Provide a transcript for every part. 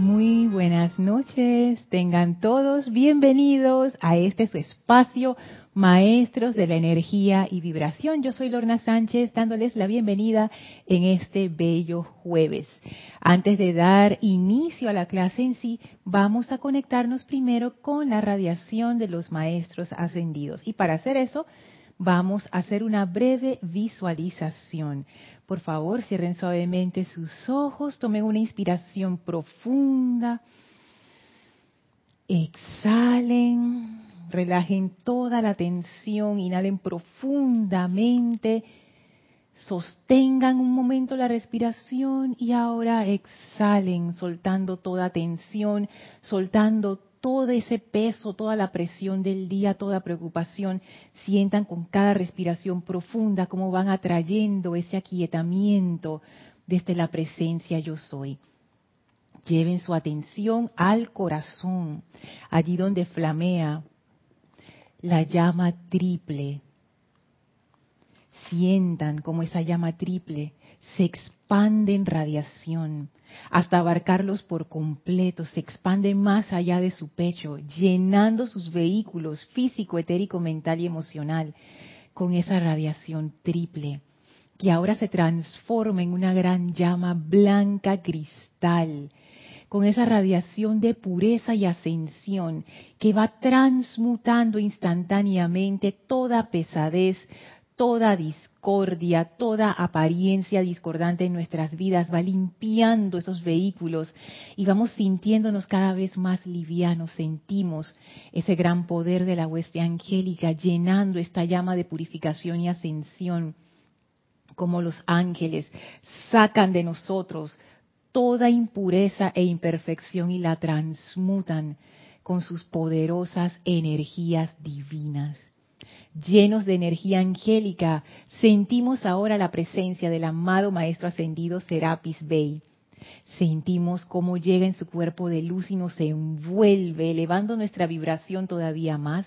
Muy buenas noches, tengan todos bienvenidos a este su espacio, Maestros de la Energía y Vibración. Yo soy Lorna Sánchez dándoles la bienvenida en este bello jueves. Antes de dar inicio a la clase en sí, vamos a conectarnos primero con la radiación de los Maestros ascendidos. Y para hacer eso, vamos a hacer una breve visualización. Por favor, cierren suavemente sus ojos, tomen una inspiración profunda, exhalen, relajen toda la tensión, inhalen profundamente, sostengan un momento la respiración y ahora exhalen, soltando toda tensión, soltando todo ese peso, toda la presión del día, toda preocupación, sientan con cada respiración profunda cómo van atrayendo ese aquietamiento desde la presencia yo soy. Lleven su atención al corazón, allí donde flamea la llama triple. Sientan como esa llama triple se expande en radiación hasta abarcarlos por completo, se expande más allá de su pecho, llenando sus vehículos físico, etérico, mental y emocional con esa radiación triple, que ahora se transforma en una gran llama blanca cristal, con esa radiación de pureza y ascensión que va transmutando instantáneamente toda pesadez, toda discordia, toda apariencia discordante en nuestras vidas, va limpiando esos vehículos y vamos sintiéndonos cada vez más livianos, sentimos ese gran poder de la hueste angélica llenando esta llama de purificación y ascensión, como los ángeles sacan de nosotros toda impureza e imperfección y la transmutan con sus poderosas energías divinas llenos de energía angélica, sentimos ahora la presencia del amado Maestro Ascendido Serapis Bey. Sentimos cómo llega en su cuerpo de luz y nos envuelve, elevando nuestra vibración todavía más,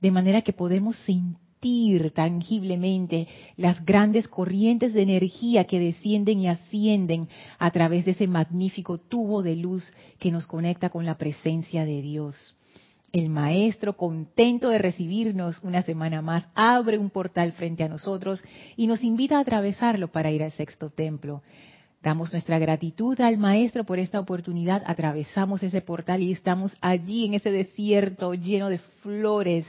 de manera que podemos sentir tangiblemente las grandes corrientes de energía que descienden y ascienden a través de ese magnífico tubo de luz que nos conecta con la presencia de Dios. El Maestro, contento de recibirnos una semana más, abre un portal frente a nosotros y nos invita a atravesarlo para ir al sexto templo. Damos nuestra gratitud al Maestro por esta oportunidad, atravesamos ese portal y estamos allí en ese desierto lleno de flores,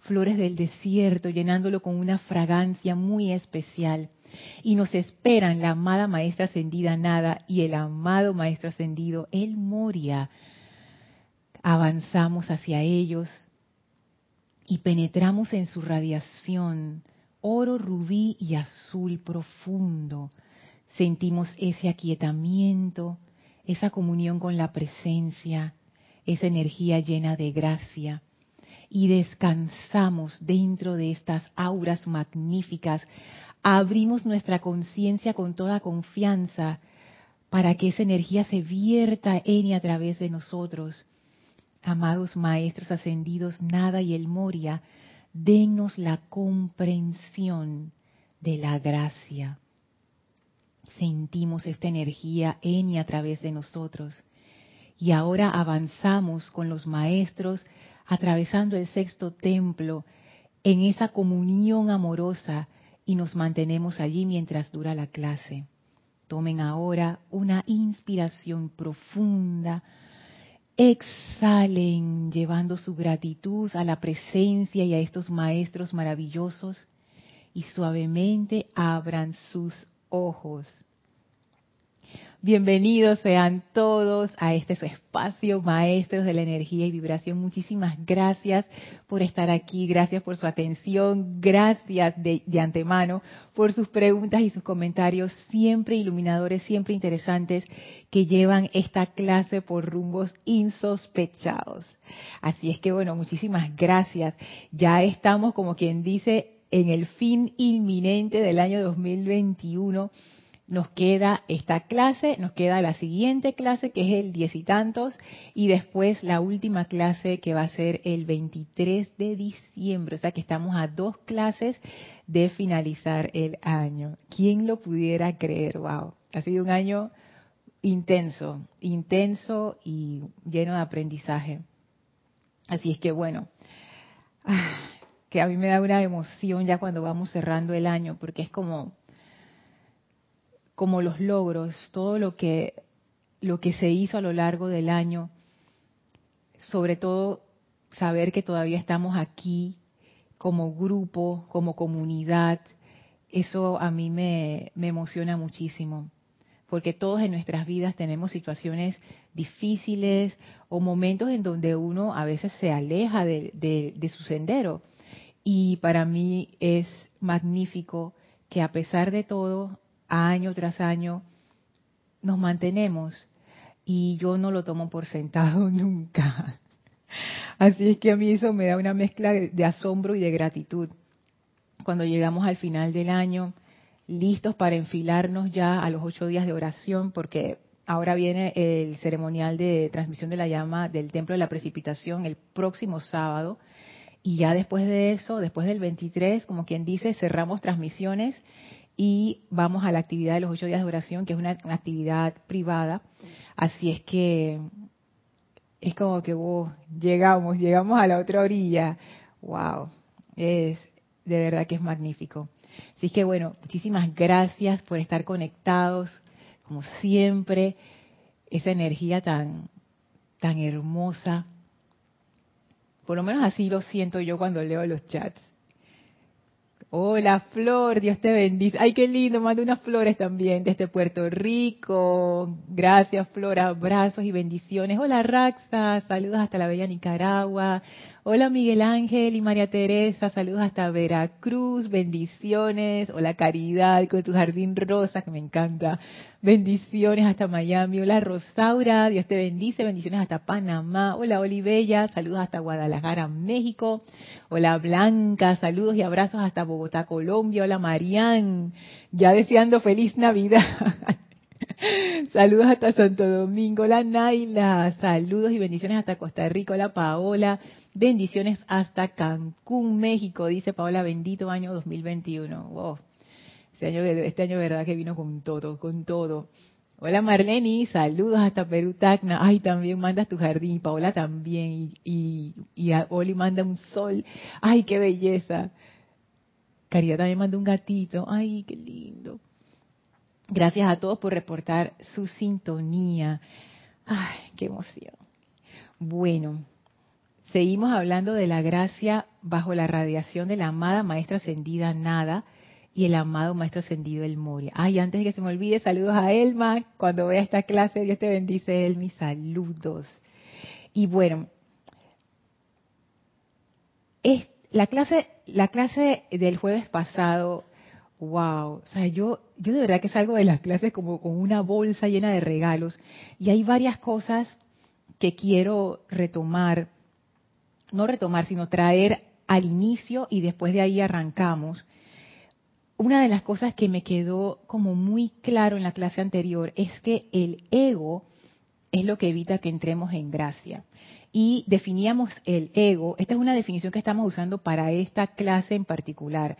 flores del desierto, llenándolo con una fragancia muy especial. Y nos esperan la amada Maestra Ascendida Nada y el amado Maestro Ascendido El Moria avanzamos hacia ellos y penetramos en su radiación, oro, rubí y azul profundo. Sentimos ese aquietamiento, esa comunión con la presencia, esa energía llena de gracia. Y descansamos dentro de estas auras magníficas. Abrimos nuestra conciencia con toda confianza para que esa energía se vierta en y a través de nosotros Amados maestros ascendidos, nada y el Moria, denos la comprensión de la gracia. Sentimos esta energía en y a través de nosotros. Y ahora avanzamos con los maestros atravesando el sexto templo en esa comunión amorosa y nos mantenemos allí mientras dura la clase. Tomen ahora una inspiración profunda, Exhalen llevando su gratitud a la presencia y a estos maestros maravillosos y suavemente abran sus ojos. Bienvenidos sean todos a este su espacio, maestros de la energía y vibración. Muchísimas gracias por estar aquí, gracias por su atención, gracias de, antemano por sus preguntas y sus comentarios siempre iluminadores, siempre interesantes, que llevan esta clase por rumbos insospechados. Así es que bueno, muchísimas gracias. Ya estamos, como quien dice, en el fin inminente del año 2021 nos queda esta clase, nos queda la siguiente clase que es el diez y tantos y después la última clase que va a ser el 23 de diciembre. O sea que estamos a dos clases de finalizar el año. ¿Quién lo pudiera creer? Wow, ha sido un año intenso, intenso y lleno de aprendizaje. Así es que bueno, que a mí me da una emoción ya cuando vamos cerrando el año, porque es como, como los logros, todo lo que, lo que se hizo a lo largo del año, sobre todo saber que todavía estamos aquí como grupo, como comunidad, eso a mí me, me emociona muchísimo porque todos en nuestras vidas tenemos situaciones difíciles o momentos en donde uno a veces se aleja de, su sendero. Y para mí es magnífico que a pesar de todo, año tras año, nos mantenemos. Y yo no lo tomo por sentado nunca. Así es que a mí eso me da una mezcla de asombro y de gratitud. Cuando llegamos al final del año, listos para enfilarnos ya a los ocho días de oración, porque ahora viene el ceremonial de transmisión de la llama del Templo de la Precipitación el próximo sábado. Y ya después de eso, después del 23, como quien dice, cerramos transmisiones y vamos a la actividad de los ocho días de oración, que es una, actividad privada. Así es que es como que llegamos, llegamos a la otra orilla. ¡Wow! Es de verdad que es magnífico. Así que bueno, muchísimas gracias por estar conectados, como siempre, esa energía tan, tan hermosa. Por lo menos así lo siento yo cuando leo los chats. Hola Flor, Dios te bendice. Ay, qué lindo, mando unas flores también desde Puerto Rico. Gracias Flor, abrazos y bendiciones. Hola Raxa, saludos hasta la bella Nicaragua. Hola Miguel Ángel y María Teresa, saludos hasta Veracruz, bendiciones. Hola Caridad con tu jardín rosa, que me encanta. Bendiciones hasta Miami. Hola Rosaura, Dios te bendice, bendiciones hasta Panamá. Hola Olivella, saludos hasta Guadalajara, México. Hola Blanca, saludos y abrazos hasta Bogotá, Colombia. Hola Marián, ya deseando feliz Navidad. Saludos hasta Santo Domingo, la Naila. Saludos y bendiciones hasta Costa Rica, la Paola. Bendiciones hasta Cancún, México, dice Paola, bendito año 2021. Wow. Este año, este año verdad que vino con todo, con todo. Hola Marlene, saludos hasta Perú Tacna. Ay, también mandas tu jardín, Paola también. Y, y, Oli manda un sol. Ay, qué belleza. Caridad también manda un gatito. Ay, qué lindo. Gracias a todos por reportar su sintonía. Ay, qué emoción. Bueno, Seguimos hablando de la gracia bajo la radiación de la amada maestra ascendida Nada y el amado maestro ascendido El Moria. Ay, antes de que se me olvide, saludos a Elma. Cuando vea esta clase, Dios te bendice, Elmi. Saludos. Y bueno, es, la clase, la clase del jueves pasado, wow, o sea, yo, yo de verdad que salgo de las clases como con una bolsa llena de regalos y hay varias cosas que quiero retomar no retomar, sino traer al inicio y después de ahí arrancamos. Una de las cosas que me quedó como muy claro en la clase anterior es que el ego es lo que evita que entremos en gracia. Y definíamos el ego, esta es una definición que estamos usando para esta clase en particular.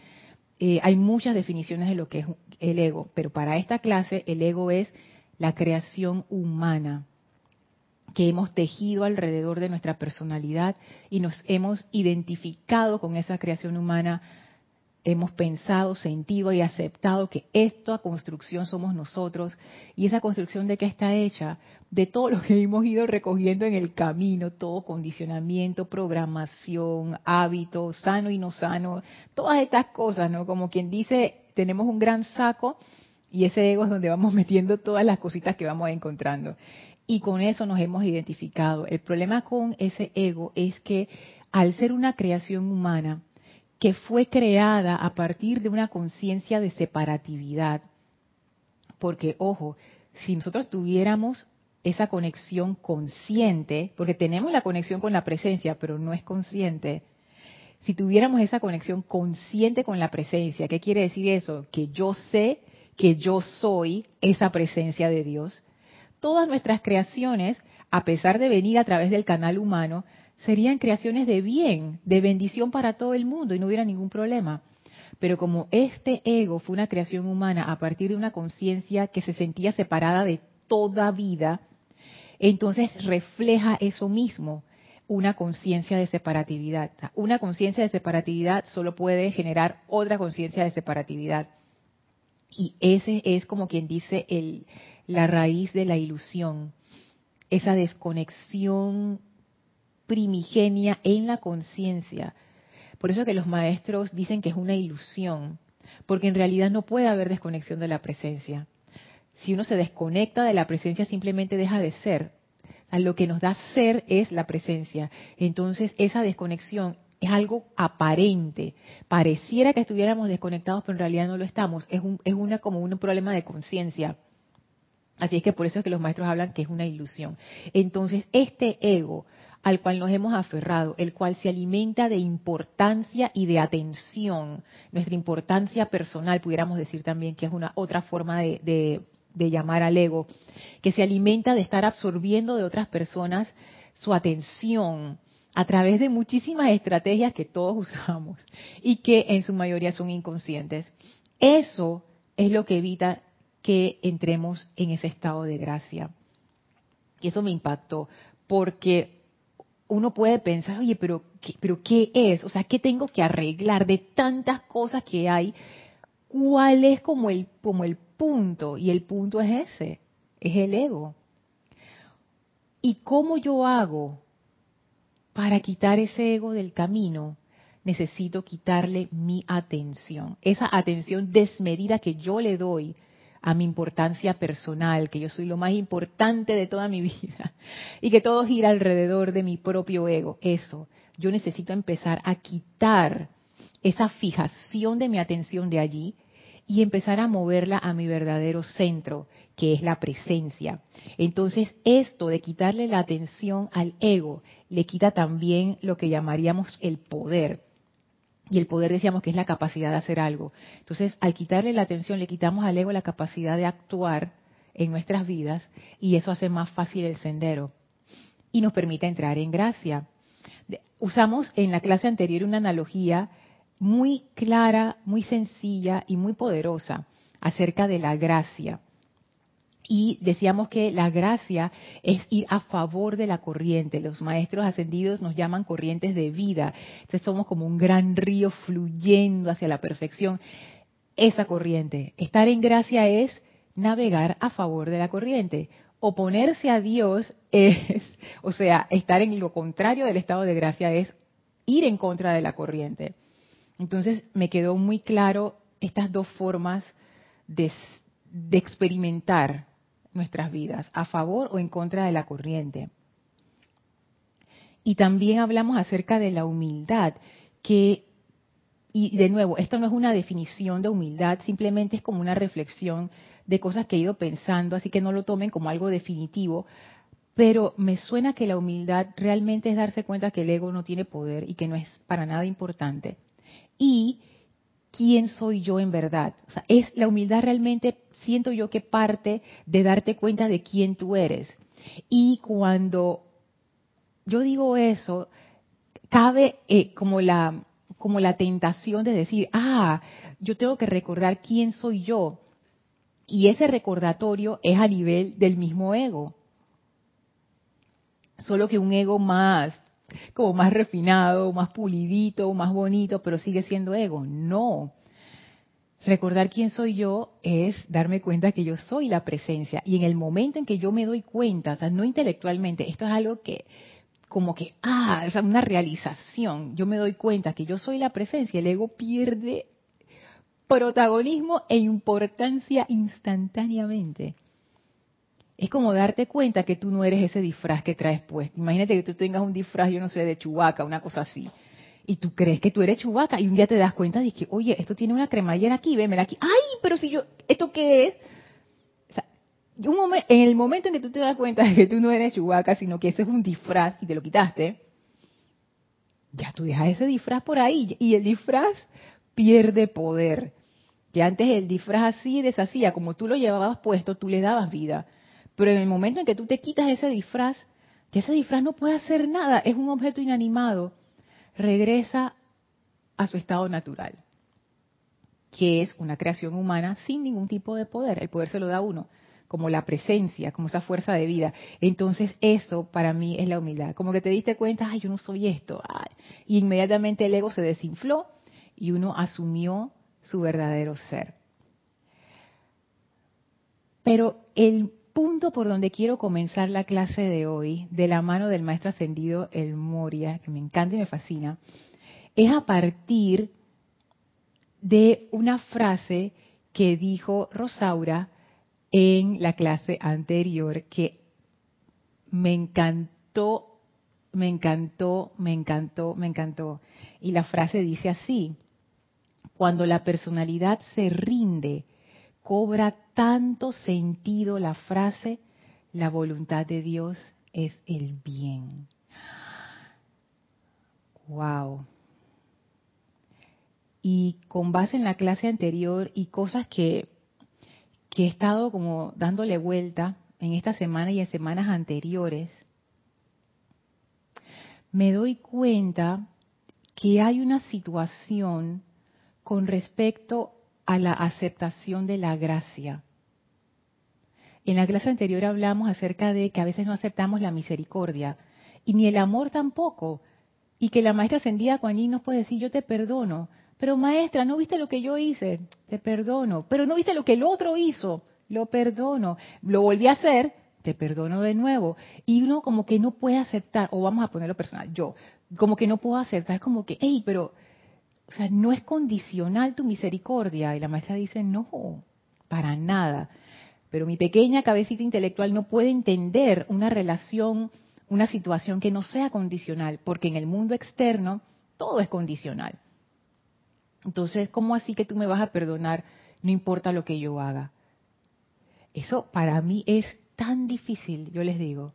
Eh, hay muchas definiciones de lo que es el ego, pero para esta clase el ego es la creación humana que hemos tejido alrededor de nuestra personalidad y nos hemos identificado con esa creación humana, hemos pensado, sentido y aceptado que esta construcción somos nosotros. Y esa construcción de qué está hecha, de todo lo que hemos ido recogiendo en el camino, todo condicionamiento, programación, hábito, sano y no sano, todas estas cosas, ¿no? Como quien dice, tenemos un gran saco y ese ego es donde vamos metiendo todas las cositas que vamos encontrando y con eso nos hemos identificado. El problema con ese ego es que al ser una creación humana que fue creada a partir de una conciencia de separatividad, porque ojo, si nosotros tuviéramos esa conexión consciente, porque tenemos la conexión con la presencia, pero no es consciente, si tuviéramos esa conexión consciente con la presencia, ¿qué quiere decir eso? Que yo sé que yo soy esa presencia de Dios, todas nuestras creaciones, a pesar de venir a través del canal humano, serían creaciones de bien, de bendición para todo el mundo y no hubiera ningún problema. Pero como este ego fue una creación humana a partir de una conciencia que se sentía separada de toda vida, entonces refleja eso mismo, una conciencia de separatividad. Una conciencia de separatividad solo puede generar otra conciencia de separatividad. Y ese es como quien dice el, la raíz de la ilusión, esa desconexión primigenia en la conciencia. Por eso que los maestros dicen que es una ilusión, porque en realidad no puede haber desconexión de la presencia. Si uno se desconecta de la presencia simplemente deja de ser. A lo que nos da ser es la presencia. Entonces esa desconexión es algo aparente. Pareciera que estuviéramos desconectados, pero en realidad no lo estamos. Es, un, es una como un problema de conciencia. Así es que por eso es que los maestros hablan que es una ilusión. Entonces, este ego al cual nos hemos aferrado, el cual se alimenta de importancia y de atención, nuestra importancia personal, pudiéramos decir también que es una otra forma de, de llamar al ego, que se alimenta de estar absorbiendo de otras personas su atención a través de muchísimas estrategias que todos usamos y que en su mayoría son inconscientes. Eso es lo que evita que entremos en ese estado de gracia. Y eso me impactó, porque uno puede pensar, oye, pero ¿qué, pero ¿qué es? O sea, ¿qué tengo que arreglar de tantas cosas que hay? ¿Cuál es como el, como el punto? Y el punto es ese, es el ego. ¿Y cómo yo hago para quitar ese ego del camino? Necesito quitarle mi atención, esa atención desmedida que yo le doy a mi importancia personal, que yo soy lo más importante de toda mi vida y que todo gira alrededor de mi propio ego. Eso, yo necesito empezar a quitar esa fijación de mi atención de allí y empezar a moverla a mi verdadero centro, que es la presencia. Entonces, esto de quitarle la atención al ego le quita también lo que llamaríamos el poder y el poder decíamos que es la capacidad de hacer algo. Entonces, al quitarle la atención, le quitamos al ego la capacidad de actuar en nuestras vidas y eso hace más fácil el sendero y nos permite entrar en gracia. Usamos en la clase anterior una analogía muy clara, muy sencilla y muy poderosa acerca de la gracia y decíamos que la gracia es ir a favor de la corriente. Los maestros ascendidos nos llaman corrientes de vida. Entonces somos como un gran río fluyendo hacia la perfección. Esa corriente. Estar en gracia es navegar a favor de la corriente. Oponerse a Dios es, o sea, estar en lo contrario del estado de gracia es ir en contra de la corriente. Entonces me quedó muy claro estas dos formas de, experimentar nuestras vidas, a favor o en contra de la corriente. Y también hablamos acerca de la humildad, que, y de nuevo, esto no es una definición de humildad, simplemente es como una reflexión de cosas que he ido pensando, así que no lo tomen como algo definitivo, pero me suena que la humildad realmente es darse cuenta que el ego no tiene poder y que no es para nada importante. Y quién soy yo en verdad. O sea, es la humildad realmente siento yo que parte de darte cuenta de quién tú eres. Y cuando yo digo eso, cabe eh, como la como la tentación de decir, ah, yo tengo que recordar quién soy yo. Y ese recordatorio es a nivel del mismo ego. Solo que un ego más como más refinado, más pulidito, más bonito, pero sigue siendo ego. No. Recordar quién soy yo es darme cuenta que yo soy la presencia. Y en el momento en que yo me doy cuenta, o sea, no intelectualmente, esto es algo que, como que, ah, es una realización. Yo me doy cuenta que yo soy la presencia, el ego pierde protagonismo e importancia instantáneamente es como darte cuenta que tú no eres ese disfraz que traes puesto. Imagínate que tú tengas un disfraz, yo no sé, de chubaca, una cosa así. Y tú crees que tú eres chubaca y un día te das cuenta de que, oye, esto tiene una cremallera aquí, vémela aquí. ¡Ay, pero si yo, ¿esto qué es? En el momento en que tú te das cuenta de que tú no eres chubaca, sino que ese es un disfraz y te lo quitaste, ya tú dejas ese disfraz por ahí y el disfraz pierde poder. Que antes el disfraz así deshacía, como tú lo llevabas puesto, tú le dabas vida pero en el momento en que tú te quitas ese disfraz, ya ese disfraz no puede hacer nada, es un objeto inanimado, regresa a su estado natural, que es una creación humana sin ningún tipo de poder. El poder se lo da uno. como la presencia, como esa fuerza de vida. Entonces eso para mí es la humildad. Como que te diste cuenta, ay, yo no soy esto. Y inmediatamente el ego se desinfló y uno asumió su verdadero ser. Pero el punto por donde quiero comenzar la clase de hoy, de la mano del maestro ascendido El Moria, que me encanta y me fascina, es a partir de una frase que dijo Rosaura en la clase anterior que me encantó, me encantó, me encantó, me encantó. Y la frase dice así, cuando la personalidad se rinde, cobra tanto sentido la frase, la voluntad de Dios es el bien. Wow. Y con base en la clase anterior y cosas que que he estado como dándole vuelta en esta semana y en semanas anteriores, me doy cuenta que hay una situación con respecto a la aceptación de la gracia. En la clase anterior hablamos acerca de que a veces no aceptamos la misericordia y ni el amor tampoco. Y que la maestra ascendida Juan nos puede decir, yo te perdono, pero maestra, ¿no viste lo que yo hice? Te perdono. Pero ¿no viste lo que el otro hizo? Lo perdono. Lo volví a hacer, te perdono de nuevo. Y uno como que no puede aceptar, o vamos a ponerlo personal, yo, como que no puedo aceptar, como que, hey, pero, o sea, no es condicional tu misericordia. Y la maestra dice, no, para nada. Pero mi pequeña cabecita intelectual no puede entender una relación, una situación que no sea condicional, porque en el mundo externo todo es condicional. Entonces, ¿cómo así que tú me vas a perdonar? No importa lo que yo haga. Eso para mí es tan difícil, yo les digo.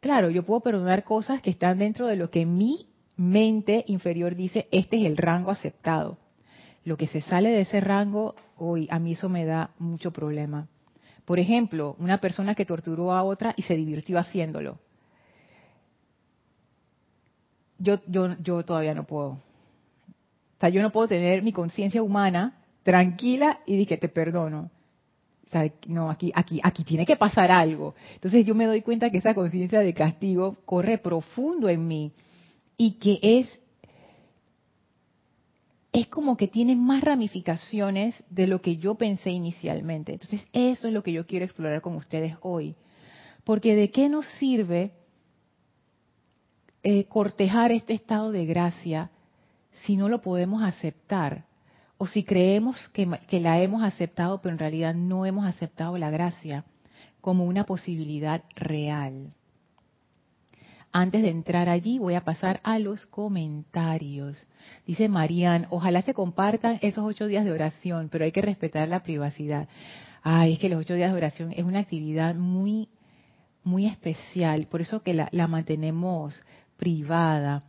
Claro, yo puedo perdonar cosas que están dentro de lo que mi mente inferior dice, este es el rango aceptado. Lo que se sale de ese rango, hoy a mí eso me da mucho problema. Por ejemplo, una persona que torturó a otra y se divirtió haciéndolo. Yo, yo, yo todavía no puedo sea, yo no puedo tener mi conciencia humana tranquila y di que te perdono. O sea, no, aquí, aquí, aquí tiene que pasar algo. Entonces yo me doy cuenta que esa conciencia de castigo corre profundo en mí y que es es como que tiene más ramificaciones de lo que yo pensé inicialmente. Entonces, eso es lo que yo quiero explorar con ustedes hoy. Porque de qué nos sirve eh, cortejar este estado de gracia si no lo podemos aceptar o si creemos que, que, la hemos aceptado pero en realidad no hemos aceptado la gracia como una posibilidad real. Antes de entrar allí voy a pasar a los comentarios. Dice Marían, ojalá se compartan esos ocho días de oración, pero hay que respetar la privacidad. Ay, es que los ocho días de oración es una actividad muy, muy especial, por eso que la, la mantenemos privada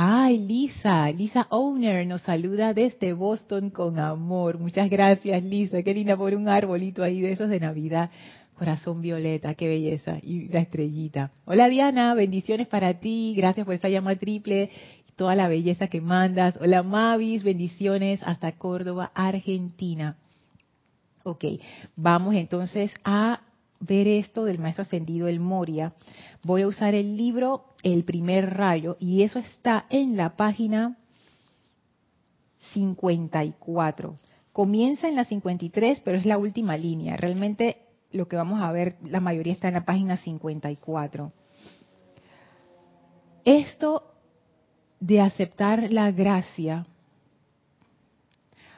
Ay, Lisa, Lisa Owner nos saluda desde Boston con amor. Muchas gracias, Lisa. Qué linda por un arbolito ahí de esos de Navidad. Corazón violeta, qué belleza. Y la estrellita. Hola Diana, bendiciones para ti. Gracias por esa llama triple y toda la belleza que mandas. Hola Mavis, bendiciones hasta Córdoba, Argentina. Ok, vamos entonces a ver esto del maestro ascendido el Moria, voy a usar el libro El primer rayo y eso está en la página 54. Comienza en la 53, pero es la última línea. Realmente lo que vamos a ver, la mayoría está en la página 54. Esto de aceptar la gracia,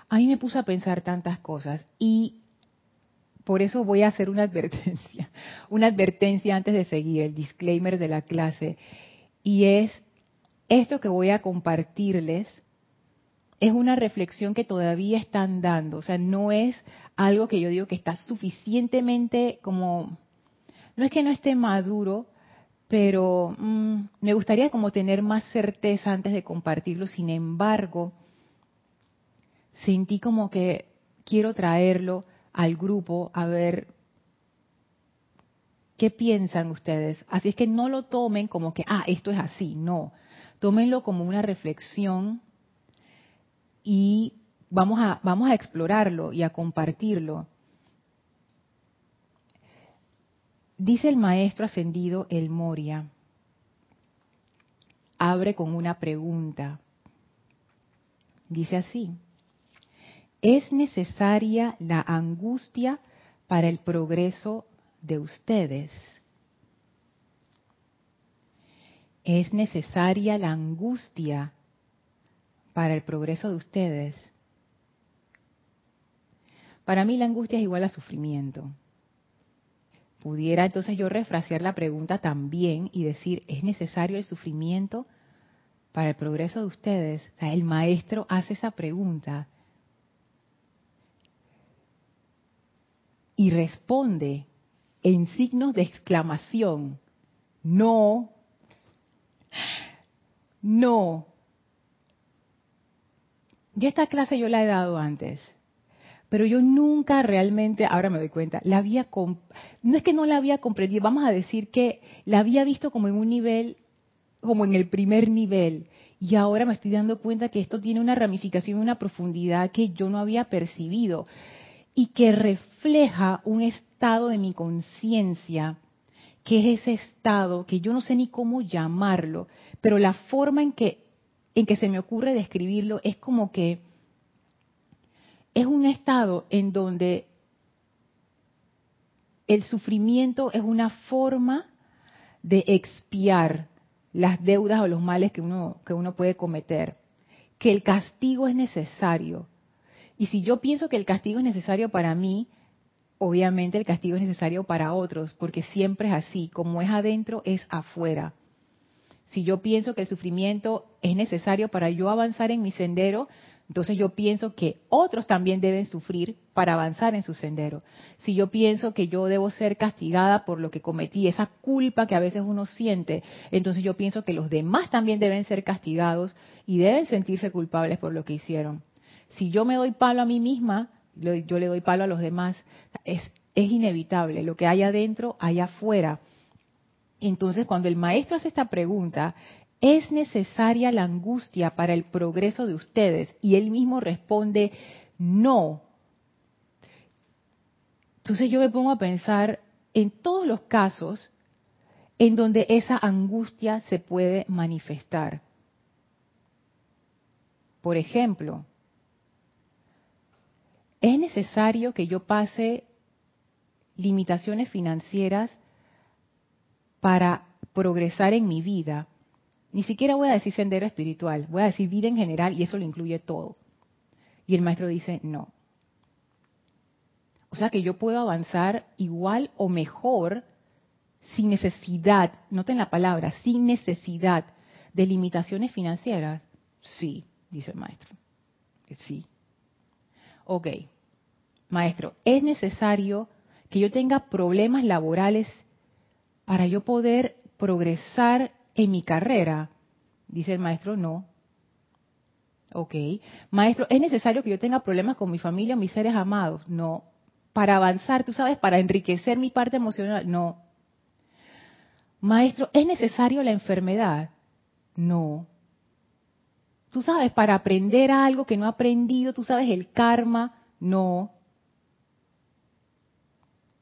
a mí me puso a pensar tantas cosas y por eso voy a hacer una advertencia, una advertencia antes de seguir el disclaimer de la clase. Y es, esto que voy a compartirles es una reflexión que todavía están dando. O sea, no es algo que yo digo que está suficientemente como, no es que no esté maduro, pero mm, me gustaría como tener más certeza antes de compartirlo. Sin embargo, sentí como que quiero traerlo al grupo a ver qué piensan ustedes. Así es que no lo tomen como que, ah, esto es así, no. Tómenlo como una reflexión y vamos a, vamos a explorarlo y a compartirlo. dice el maestro ascendido El Moria, abre con una pregunta. Dice así, ¿es necesaria la angustia para el progreso de ustedes? ¿Es necesaria la angustia para el progreso de ustedes? Para mí la angustia es igual a sufrimiento. Pudiera entonces yo refrasear la pregunta también y decir, ¿es necesario el sufrimiento para el progreso de ustedes? O sea, el maestro hace esa pregunta y responde en signos de exclamación, no, no. Yo esta clase yo la he dado antes pero yo nunca realmente, ahora me doy cuenta, la había, no es que no la había comprendido, vamos a decir que la había visto como en un nivel, como en el primer nivel, y ahora me estoy dando cuenta que esto tiene una ramificación, una profundidad que yo no había percibido y que refleja un estado de mi conciencia, que es ese estado que yo no sé ni cómo llamarlo, pero la forma en que en que se me ocurre describirlo es como que es un estado en donde el sufrimiento es una forma de expiar las deudas o los males que uno, que uno puede cometer, que el castigo es necesario. Y si yo pienso que el castigo es necesario para mí, obviamente el castigo es necesario para otros, porque siempre es así, como es adentro, es afuera. Si yo pienso que el sufrimiento es necesario para yo avanzar en mi sendero, entonces yo pienso que otros también deben sufrir para avanzar en su sendero. Si yo pienso que yo debo ser castigada por lo que cometí, esa culpa que a veces uno siente, entonces yo pienso que los demás también deben ser castigados y deben sentirse culpables por lo que hicieron. Si yo me doy palo a mí misma, yo le doy palo a los demás. Es, es inevitable. Lo que hay adentro, hay afuera. Entonces, cuando el maestro hace esta pregunta, ¿es necesaria la angustia para el progreso de ustedes? Y él mismo responde, no. Entonces yo me pongo a pensar en todos los casos en donde esa angustia se puede manifestar. Por ejemplo, ¿es necesario que yo pase limitaciones financieras para progresar en mi vida? Ni siquiera voy a decir sendero espiritual, voy a decir vida en general y eso lo incluye todo. Y el maestro dice, no. O sea que yo puedo avanzar igual o mejor sin necesidad, noten la palabra, sin necesidad de limitaciones financieras. Sí, dice el maestro. Sí. Ok, maestro, ¿es necesario que yo tenga problemas laborales para yo poder progresar en mi carrera? Dice el maestro, no. Ok. Maestro, ¿es necesario que yo tenga problemas con mi familia mis seres amados? No. Para avanzar, tú sabes, para enriquecer mi parte emocional, no. Maestro, ¿es necesario la enfermedad? No. Tú sabes, para aprender algo que no he aprendido, tú sabes, el karma, no.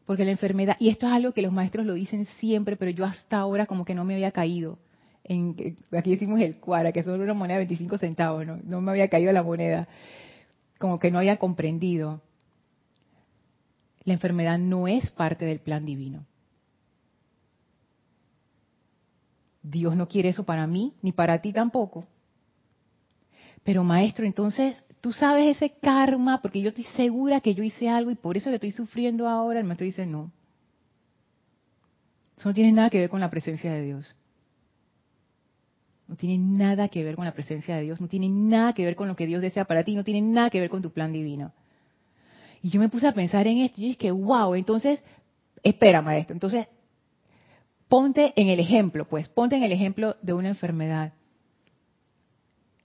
Porque la enfermedad, y esto es algo que los maestros lo dicen siempre, pero yo hasta ahora como que no me había caído aquí decimos el cuara, que es solo una moneda de 25 centavos, ¿no? no me había caído la moneda, como que no había comprendido. La enfermedad no es parte del plan divino. Dios no quiere eso para mí, ni para ti tampoco. Pero maestro, entonces, tú sabes ese karma, porque yo estoy segura que yo hice algo y por eso que estoy sufriendo ahora. El maestro dice, no. Eso no tiene nada que ver con la presencia de Dios. No tiene nada que ver con la presencia de Dios, no tiene nada que ver con lo que Dios desea para ti, no tiene nada que ver con tu plan divino. Y yo me puse a pensar en esto y dije, wow, entonces, espera maestro, entonces, ponte en el ejemplo, pues, ponte en el ejemplo de una enfermedad.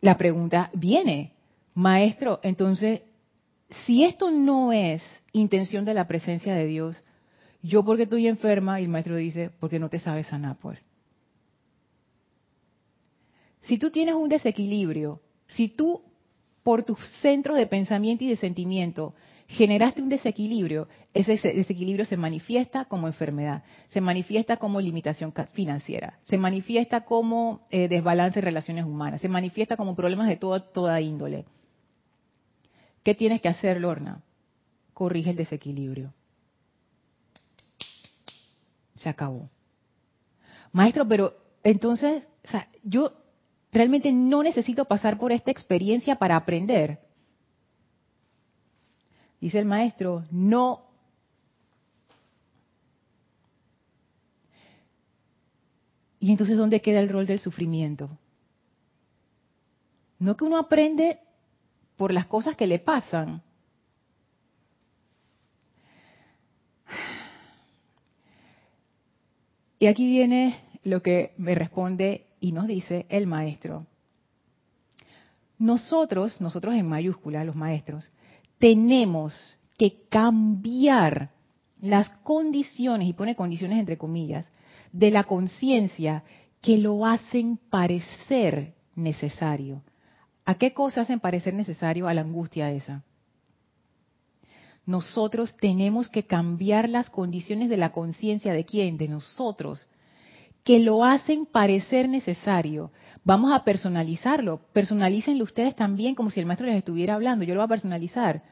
La pregunta viene, maestro, entonces, si esto no es intención de la presencia de Dios, yo porque estoy enferma, y el maestro dice, porque no te sabes sanar, pues. Si tú tienes un desequilibrio, si tú por tus centros de pensamiento y de sentimiento generaste un desequilibrio, ese desequilibrio se manifiesta como enfermedad, se manifiesta como limitación financiera, se manifiesta como eh, desbalance en relaciones humanas, se manifiesta como problemas de toda índole. ¿Qué tienes que hacer, Lorna? Corrige el desequilibrio. Se acabó. Maestro, pero entonces, o sea, yo realmente no necesito pasar por esta experiencia para aprender. Dice el maestro, no. Y entonces, ¿dónde queda el rol del sufrimiento? No que uno aprende por las cosas que le pasan. Y aquí viene lo que me responde y nos dice el maestro. Nosotros, nosotros en mayúscula, los maestros, tenemos que cambiar las condiciones, y pone condiciones entre comillas, de la conciencia que lo hacen parecer necesario. ¿A qué cosas hacen parecer necesario a la angustia esa? Nosotros tenemos que cambiar las condiciones de la conciencia de quién? De nosotros, que lo hacen parecer necesario. Vamos a personalizarlo. Personalícenlo ustedes también como si el maestro les estuviera hablando. Yo lo voy a personalizar.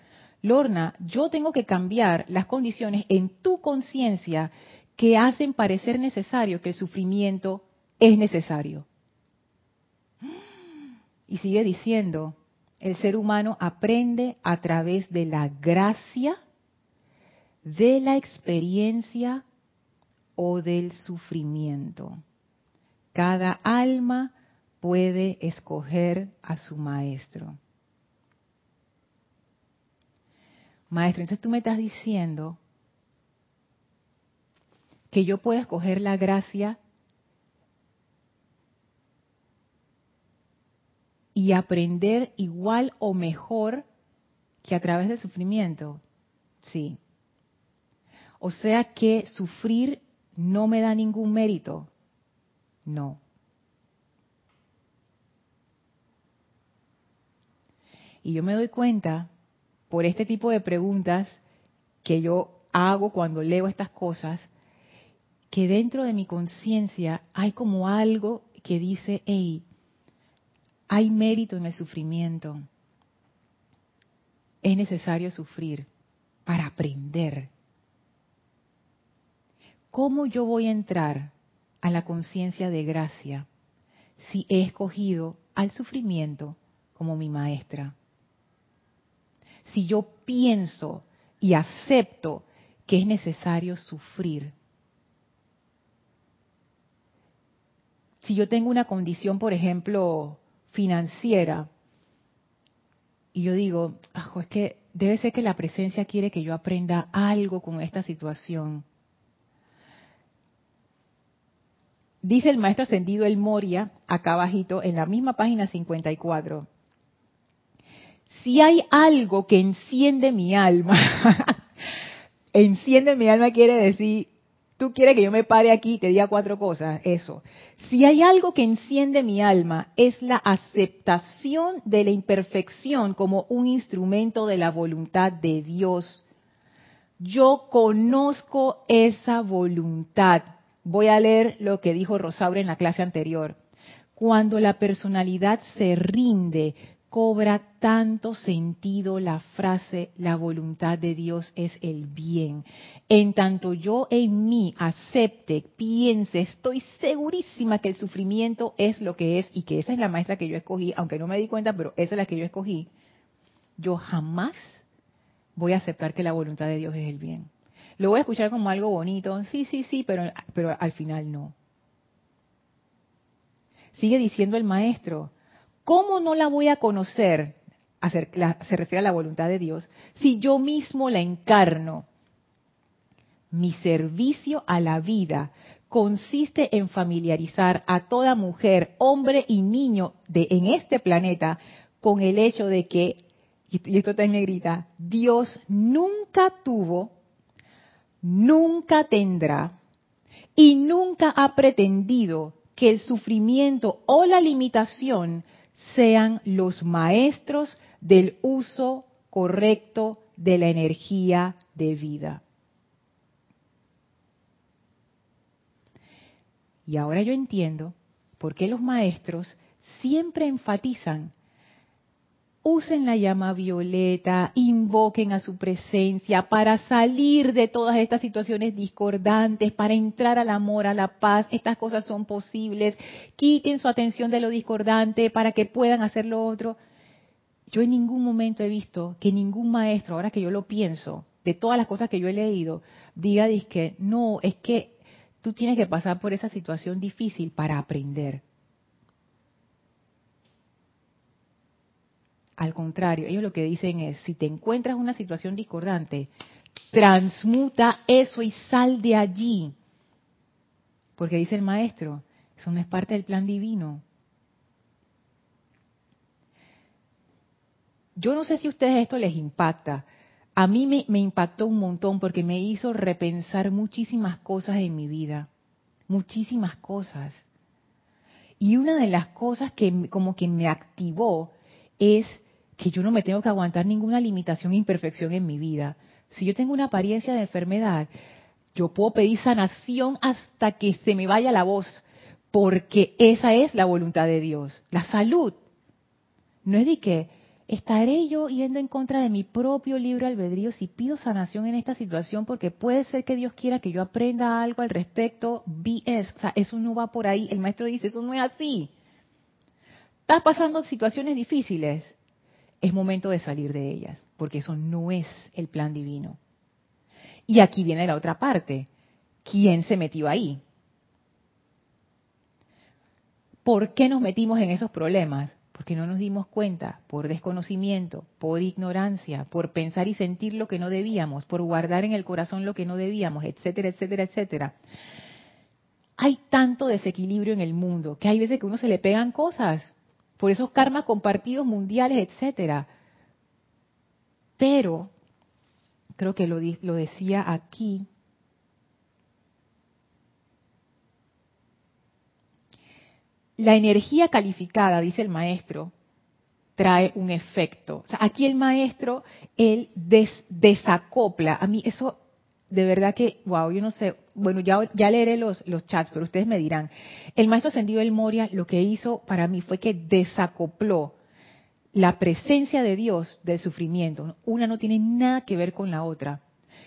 Lorna, yo tengo que cambiar las condiciones en tu conciencia que hacen parecer necesario que el sufrimiento es necesario. Y sigue diciendo, el ser humano aprende a través de la gracia, de la experiencia o del sufrimiento. Cada alma puede escoger a su maestro. Maestro, entonces tú me estás diciendo que yo puedo escoger la gracia y aprender igual o mejor que a través del sufrimiento. Sí. O sea que sufrir no me da ningún mérito. No. Y yo me doy cuenta por este tipo de preguntas que yo hago cuando leo estas cosas, que dentro de mi conciencia hay como algo que dice, hey, hay mérito en el sufrimiento. Es necesario sufrir para aprender. ¿Cómo yo voy a entrar a la conciencia de gracia si he escogido al sufrimiento como mi maestra? si yo pienso y acepto que es necesario sufrir. Si yo tengo una condición, por ejemplo, financiera, y yo digo, es que debe ser que la presencia quiere que yo aprenda algo con esta situación. Dice el maestro ascendido El Moria, acá abajito, en la misma página 54 si hay algo que enciende mi alma, enciende mi alma quiere decir, tú quieres que yo me pare aquí y te diga cuatro cosas, eso. Si hay algo que enciende mi alma es la aceptación de la imperfección como un instrumento de la voluntad de Dios. Yo conozco esa voluntad. Voy a leer lo que dijo Rosaura en la clase anterior. Cuando la personalidad se rinde cobra tanto sentido la frase la voluntad de Dios es el bien. En tanto yo en mí acepte, piense, estoy segurísima que el sufrimiento es lo que es y que esa es la maestra que yo escogí, aunque no me di cuenta, pero esa es la que yo escogí. Yo jamás voy a aceptar que la voluntad de Dios es el bien. Lo voy a escuchar como algo bonito, sí, sí, sí, pero, pero al final no. Sigue diciendo el maestro, ¿cómo no la voy a conocer? se refiere a la voluntad de Dios, si yo mismo la encarno. Mi servicio a la vida consiste en familiarizar a toda mujer, hombre y niño en este planeta con el hecho de que, y esto está en negrita, Dios nunca tuvo, nunca tendrá y nunca ha pretendido que el sufrimiento o la limitación sean los maestros del uso correcto de la energía de vida. Y ahora yo entiendo por qué los maestros siempre enfatizan usen la llama violeta, invoquen a su presencia para salir de todas estas situaciones discordantes, para entrar al amor, a la paz. Estas cosas son posibles. Quiten su atención de lo discordante para que puedan hacer lo otro. Yo en ningún momento he visto que ningún maestro, ahora que yo lo pienso, de todas las cosas que yo he leído, diga que no, es que tú tienes que pasar por esa situación difícil para aprender. Al contrario, ellos lo que dicen es, si te encuentras una situación discordante, transmuta eso y sal de allí. Porque dice el maestro, eso no es parte del plan divino. Yo no sé si a ustedes esto les impacta. A mí me, me, impactó un montón porque me hizo repensar muchísimas cosas en mi vida. Muchísimas cosas. Y una de las cosas que como que me activó es que yo no me tengo que aguantar ninguna limitación e imperfección en mi vida. Si yo tengo una apariencia de enfermedad, yo puedo pedir sanación hasta que se me vaya la voz, porque esa es la voluntad de Dios, la salud. No es de que estaré yo yendo en contra de mi propio libro albedrío si pido sanación en esta situación, porque puede ser que Dios quiera que yo aprenda algo al respecto. BS, o sea, eso no va por ahí. El maestro dice, eso no es así. Estás pasando situaciones difíciles es momento de salir de ellas, porque eso no es el plan divino. Y aquí viene la otra parte. ¿Quién se metió ahí? ¿Por qué nos metimos en esos problemas? Porque no nos dimos cuenta, por desconocimiento, por ignorancia, por pensar y sentir lo que no debíamos, por guardar en el corazón lo que no debíamos, etcétera, etcétera, etcétera. Hay tanto desequilibrio en el mundo que hay veces que uno se le pegan cosas por esos karmas compartidos mundiales, etcétera. Pero, creo que lo, lo decía aquí, la energía calificada, dice el maestro, trae un efecto. O sea, aquí el maestro, él desacopla. A mí eso de verdad que, wow, yo no sé, bueno, ya, leeré los, los chats, pero ustedes me dirán. El maestro ascendido del Moria lo que hizo para mí fue que desacopló la presencia de Dios del sufrimiento. Una no tiene nada que ver con la otra.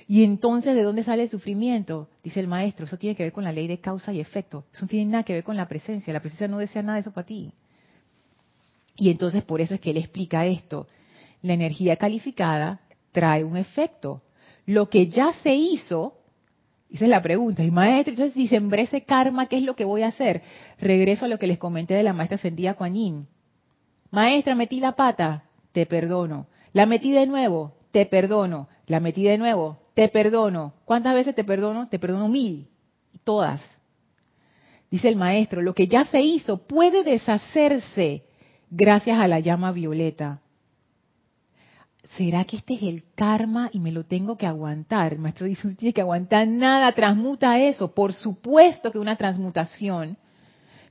Y entonces, ¿de dónde sale el sufrimiento? Dice el maestro, eso tiene que ver con la ley de causa y efecto. Eso no tiene nada que ver con la presencia. La presencia no desea nada de eso para ti. Y entonces, por eso es que él explica esto. La energía calificada trae un efecto lo que ya se hizo, esa es la pregunta, y maestro, entonces si sembré ese karma, ¿qué es lo que voy a hacer? Regreso a lo que les comenté de la maestra Sendía Kuan Maestra, metí la pata, te perdono. La metí de nuevo, te perdono. La metí de nuevo, te perdono. ¿Cuántas veces te perdono? Te perdono mil. Todas. Dice el maestro, lo que ya se hizo puede deshacerse gracias a la llama violeta. ¿Será que este es el karma y me lo tengo que aguantar? El maestro dice, no tiene que aguantar nada, transmuta eso. Por supuesto que una transmutación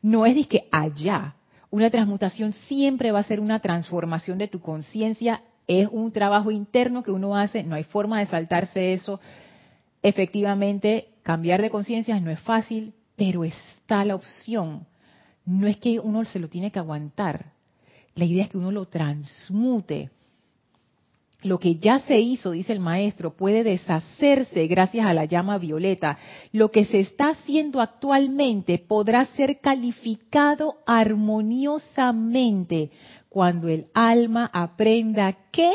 no es que allá. Una transmutación siempre va a ser una transformación de tu conciencia. Es un trabajo interno que uno hace, no hay forma de saltarse eso. Efectivamente, cambiar de conciencia no es fácil, pero está la opción. No es que uno se lo tiene que aguantar. La idea es que uno lo transmute lo que ya se hizo, dice el maestro, puede deshacerse gracias a la llama violeta. Lo que se está haciendo actualmente podrá ser calificado armoniosamente cuando el alma aprenda que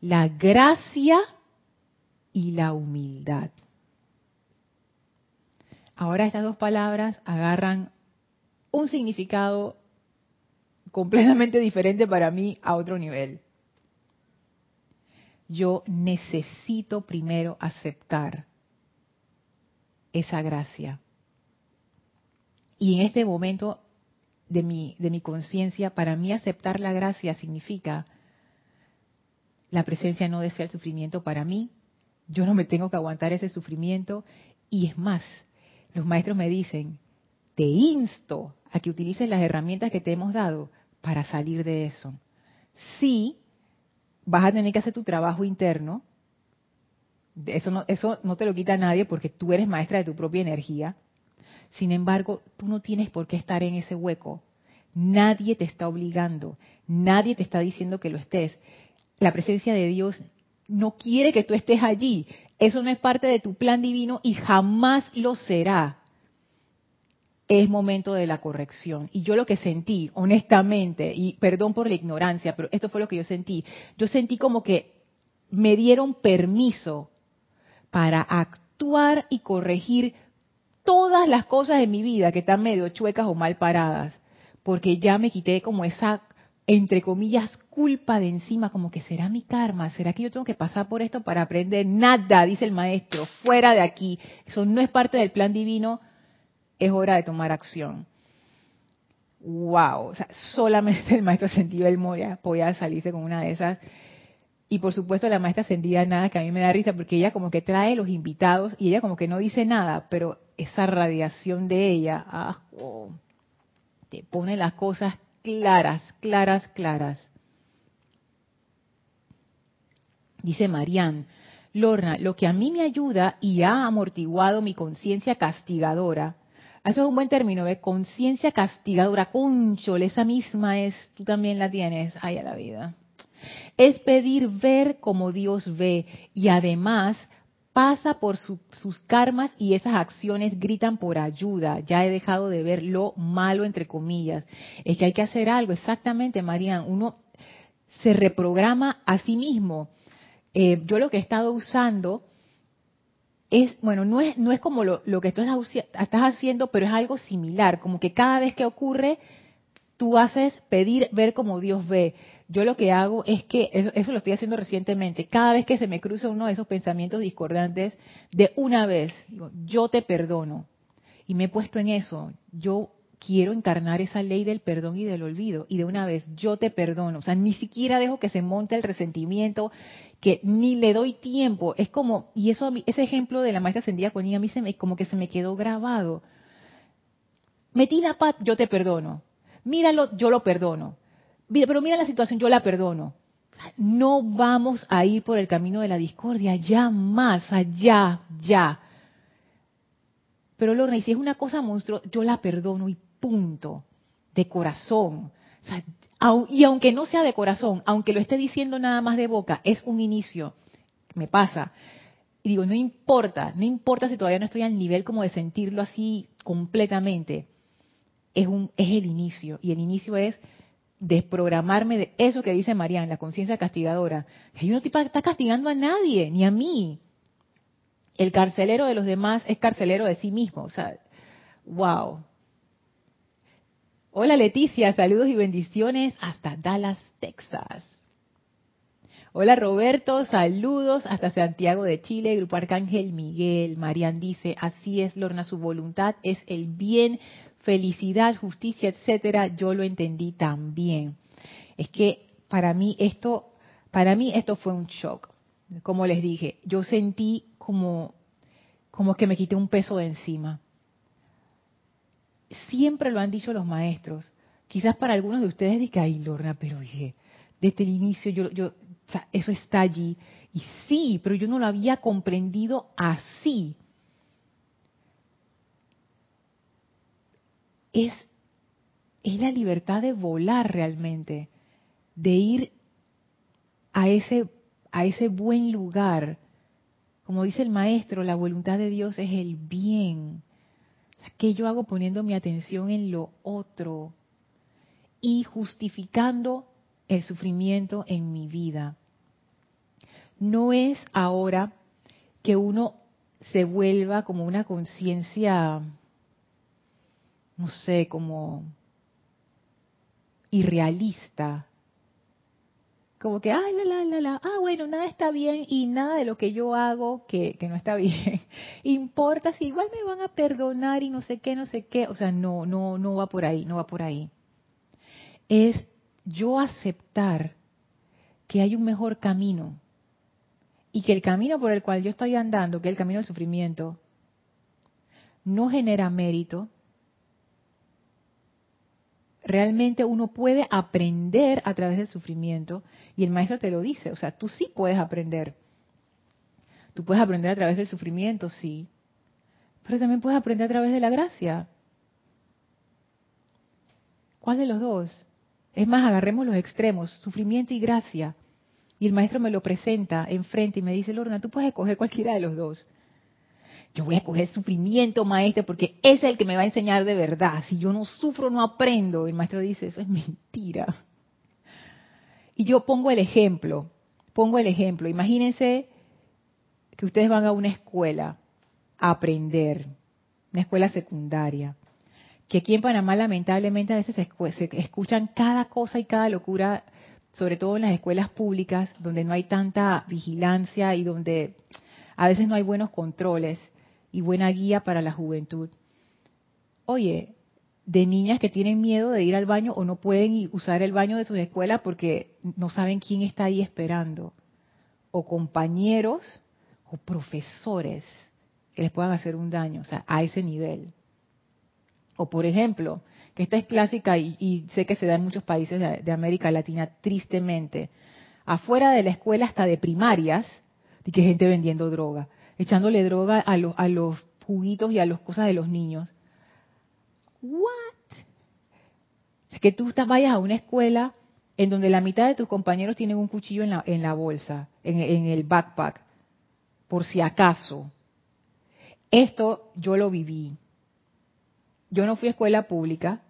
la gracia y la humildad. Ahora estas dos palabras agarran un significado completamente diferente para mí a otro nivel yo necesito primero aceptar esa gracia. Y en este momento de mi, de mi conciencia, para mí aceptar la gracia significa la presencia no desea el sufrimiento para mí, yo no me tengo que aguantar ese sufrimiento y es más, los maestros me dicen, te insto a que utilices las herramientas que te hemos dado para salir de eso. Sí, vas a tener que hacer tu trabajo interno. Eso no, eso no te lo quita nadie porque tú eres maestra de tu propia energía. Sin embargo, tú no tienes por qué estar en ese hueco. Nadie te está obligando, nadie te está diciendo que lo estés. La presencia de Dios no quiere que tú estés allí. Eso no es parte de tu plan divino y jamás lo será. Es momento de la corrección. Y yo lo que sentí, honestamente, y perdón por la ignorancia, pero esto fue lo que yo sentí. Yo sentí como que me dieron permiso para actuar y corregir todas las cosas en mi vida que están medio chuecas o mal paradas, porque ya me quité como esa entre comillas, culpa de encima, como que será mi karma, será que yo tengo que pasar por esto para aprender nada, dice el maestro, fuera de aquí, eso no es parte del plan divino, es hora de tomar acción. Wow, o sea, solamente el maestro ascendido del Moria podía salirse con una de esas. Y por supuesto la maestra ascendida nada, que a mí me da risa porque ella como que trae los invitados y ella como que no dice nada, pero esa radiación de ella, ah, oh, te pone las cosas claras, claras, claras. Dice Marianne, Lorna, lo que a mí me ayuda y ha amortiguado mi conciencia castigadora, eso es un buen término, ¿ves? Conciencia castigadora, conchole, esa misma es, tú también la tienes, ay a la vida. Es pedir ver como Dios ve y además pasa por sus karmas y esas acciones gritan por ayuda. Ya he dejado de ver lo malo, entre comillas. Es que hay que hacer algo, exactamente, Marian. Uno se reprograma a sí mismo. Eh, yo lo que he estado usando es, bueno, no es, no es como lo, lo que tú estás haciendo, pero es algo similar, como que cada vez que ocurre, tú haces pedir ver como Dios ve. Yo lo que hago es que, eso, lo estoy haciendo recientemente, cada vez que se me cruza uno de esos pensamientos discordantes, de una vez, digo, yo te perdono. Y me he puesto en eso, yo quiero encarnar esa ley del perdón y del olvido. Y de una vez, yo te perdono. O sea, ni siquiera dejo que se monte el resentimiento, que ni le doy tiempo. Es como, y eso ese ejemplo de la maestra ascendida con ella, a mí se me, como que se me quedó grabado. Metina Pat, yo te perdono míralo, yo lo perdono. Pero mira la situación, yo la perdono. No vamos a ir por el camino de la discordia, ya más, allá, ya. Pero Lorna, y si es una cosa monstruosa, yo la perdono y punto, de corazón. y aunque no sea de corazón, aunque lo esté diciendo nada más de boca, es un inicio. Me pasa. Y digo, no importa, no importa si todavía no estoy al nivel como de sentirlo así completamente es el inicio. Y el inicio es desprogramarme de eso que dice Marian, la conciencia castigadora. Que yo no está castigando a nadie, ni a mí. El carcelero de los demás es carcelero de sí mismo. O sea, wow. Hola Leticia, saludos y bendiciones hasta Dallas, Texas. Hola Roberto, saludos hasta Santiago de Chile, Grupo Arcángel Miguel. Marian dice, así es Lorna, su voluntad es el bien felicidad, justicia, etcétera, yo lo entendí también. Es que para mí esto, para mí esto fue un shock. Como les dije, yo sentí como, como que me quité un peso de encima. Siempre lo han dicho los maestros. Quizás para algunos de ustedes digan, ay Lorna, pero oye, desde el inicio yo, eso está allí. Y sí, pero yo no lo había comprendido así. es, es la libertad de volar realmente, de ir a ese, a ese buen lugar. Como dice el maestro, la voluntad de Dios es el bien. ¿Qué yo hago poniendo mi atención en lo otro y justificando el sufrimiento en mi vida? No es ahora que uno se vuelva como una conciencia no sé, como irrealista. Como que, ay, la, la, la, la, ah, bueno, nada está bien y nada de lo que yo hago que, que no está bien. Importa si igual me van a perdonar y no sé qué, no sé qué. O sea, no, no, no va por ahí, no va por ahí. Es yo aceptar que hay un mejor camino y que el camino por el cual yo estoy andando, que es el camino del sufrimiento, no genera mérito, realmente uno puede aprender a través del sufrimiento y el maestro te lo dice, o sea, tú sí puedes aprender. Tú puedes aprender a través del sufrimiento, sí, pero también puedes aprender a través de la gracia. ¿Cuál de los dos? Es más, agarremos los extremos, sufrimiento y gracia. Y el maestro me lo presenta enfrente y me dice, Lorna, tú puedes escoger cualquiera de los dos. Yo voy a escoger sufrimiento, maestro, porque es el que me va a enseñar de verdad. Si yo no sufro, no aprendo. El maestro dice, eso es mentira. Y yo pongo el ejemplo, pongo el ejemplo. Imagínense que ustedes van a una escuela a aprender, una escuela secundaria que aquí en Panamá lamentablemente a veces se, escuchan cada cosa y cada locura, sobre todo en las escuelas públicas, donde no hay tanta vigilancia y donde a veces no hay buenos controles y buena guía para la juventud. Oye, de niñas que tienen miedo de ir al baño o no pueden usar el baño de sus escuelas porque no saben quién está ahí esperando. O compañeros o profesores que les puedan hacer un daño, o sea, a ese nivel. O por ejemplo, que esta es clásica y, sé que se da en muchos países de, América Latina, tristemente, afuera de la escuela hasta de primarias, y que gente vendiendo droga, echándole droga a, a los juguitos y a las cosas de los niños. ¿What? Es que tú vayas a una escuela en donde la mitad de tus compañeros tienen un cuchillo en la, en la bolsa, en, en el backpack, por si acaso. Esto yo lo viví yo no fui a escuela pública,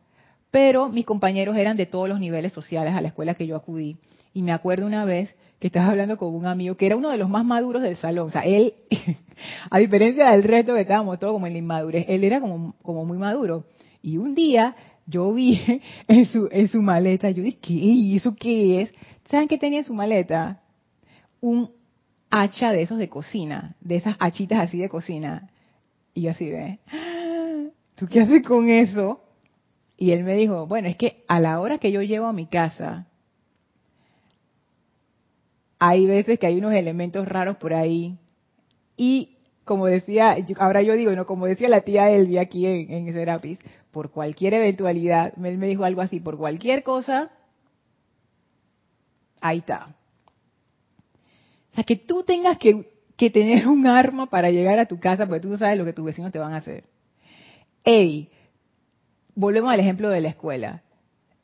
pero mis compañeros eran de todos los niveles sociales a la escuela que yo acudí. Y me acuerdo una vez que estaba hablando con un amigo que era uno de los más maduros del salón. O sea, él, a diferencia del resto que estábamos todos como en la inmadurez, él era como, como muy maduro. Y un día yo vi en su, en su maleta, yo dije, ¿qué? ¿Y eso qué es? ¿Saben qué tenía en su maleta? Un hacha de esos de cocina, de esas hachitas así de cocina. Y así de, ¿tú qué haces con eso? Y él me dijo, bueno, es que a la hora que yo llego a mi casa, hay veces que hay unos elementos raros por ahí. Y como decía, ahora yo digo, no, como decía la tía Elvia aquí en, en Serapis, por cualquier eventualidad, él me dijo algo así, por cualquier cosa, ahí está. O sea, que tú tengas que, que tener un arma para llegar a tu casa, porque tú no sabes lo que tus vecinos te van a hacer. Ey, volvemos al ejemplo de la escuela.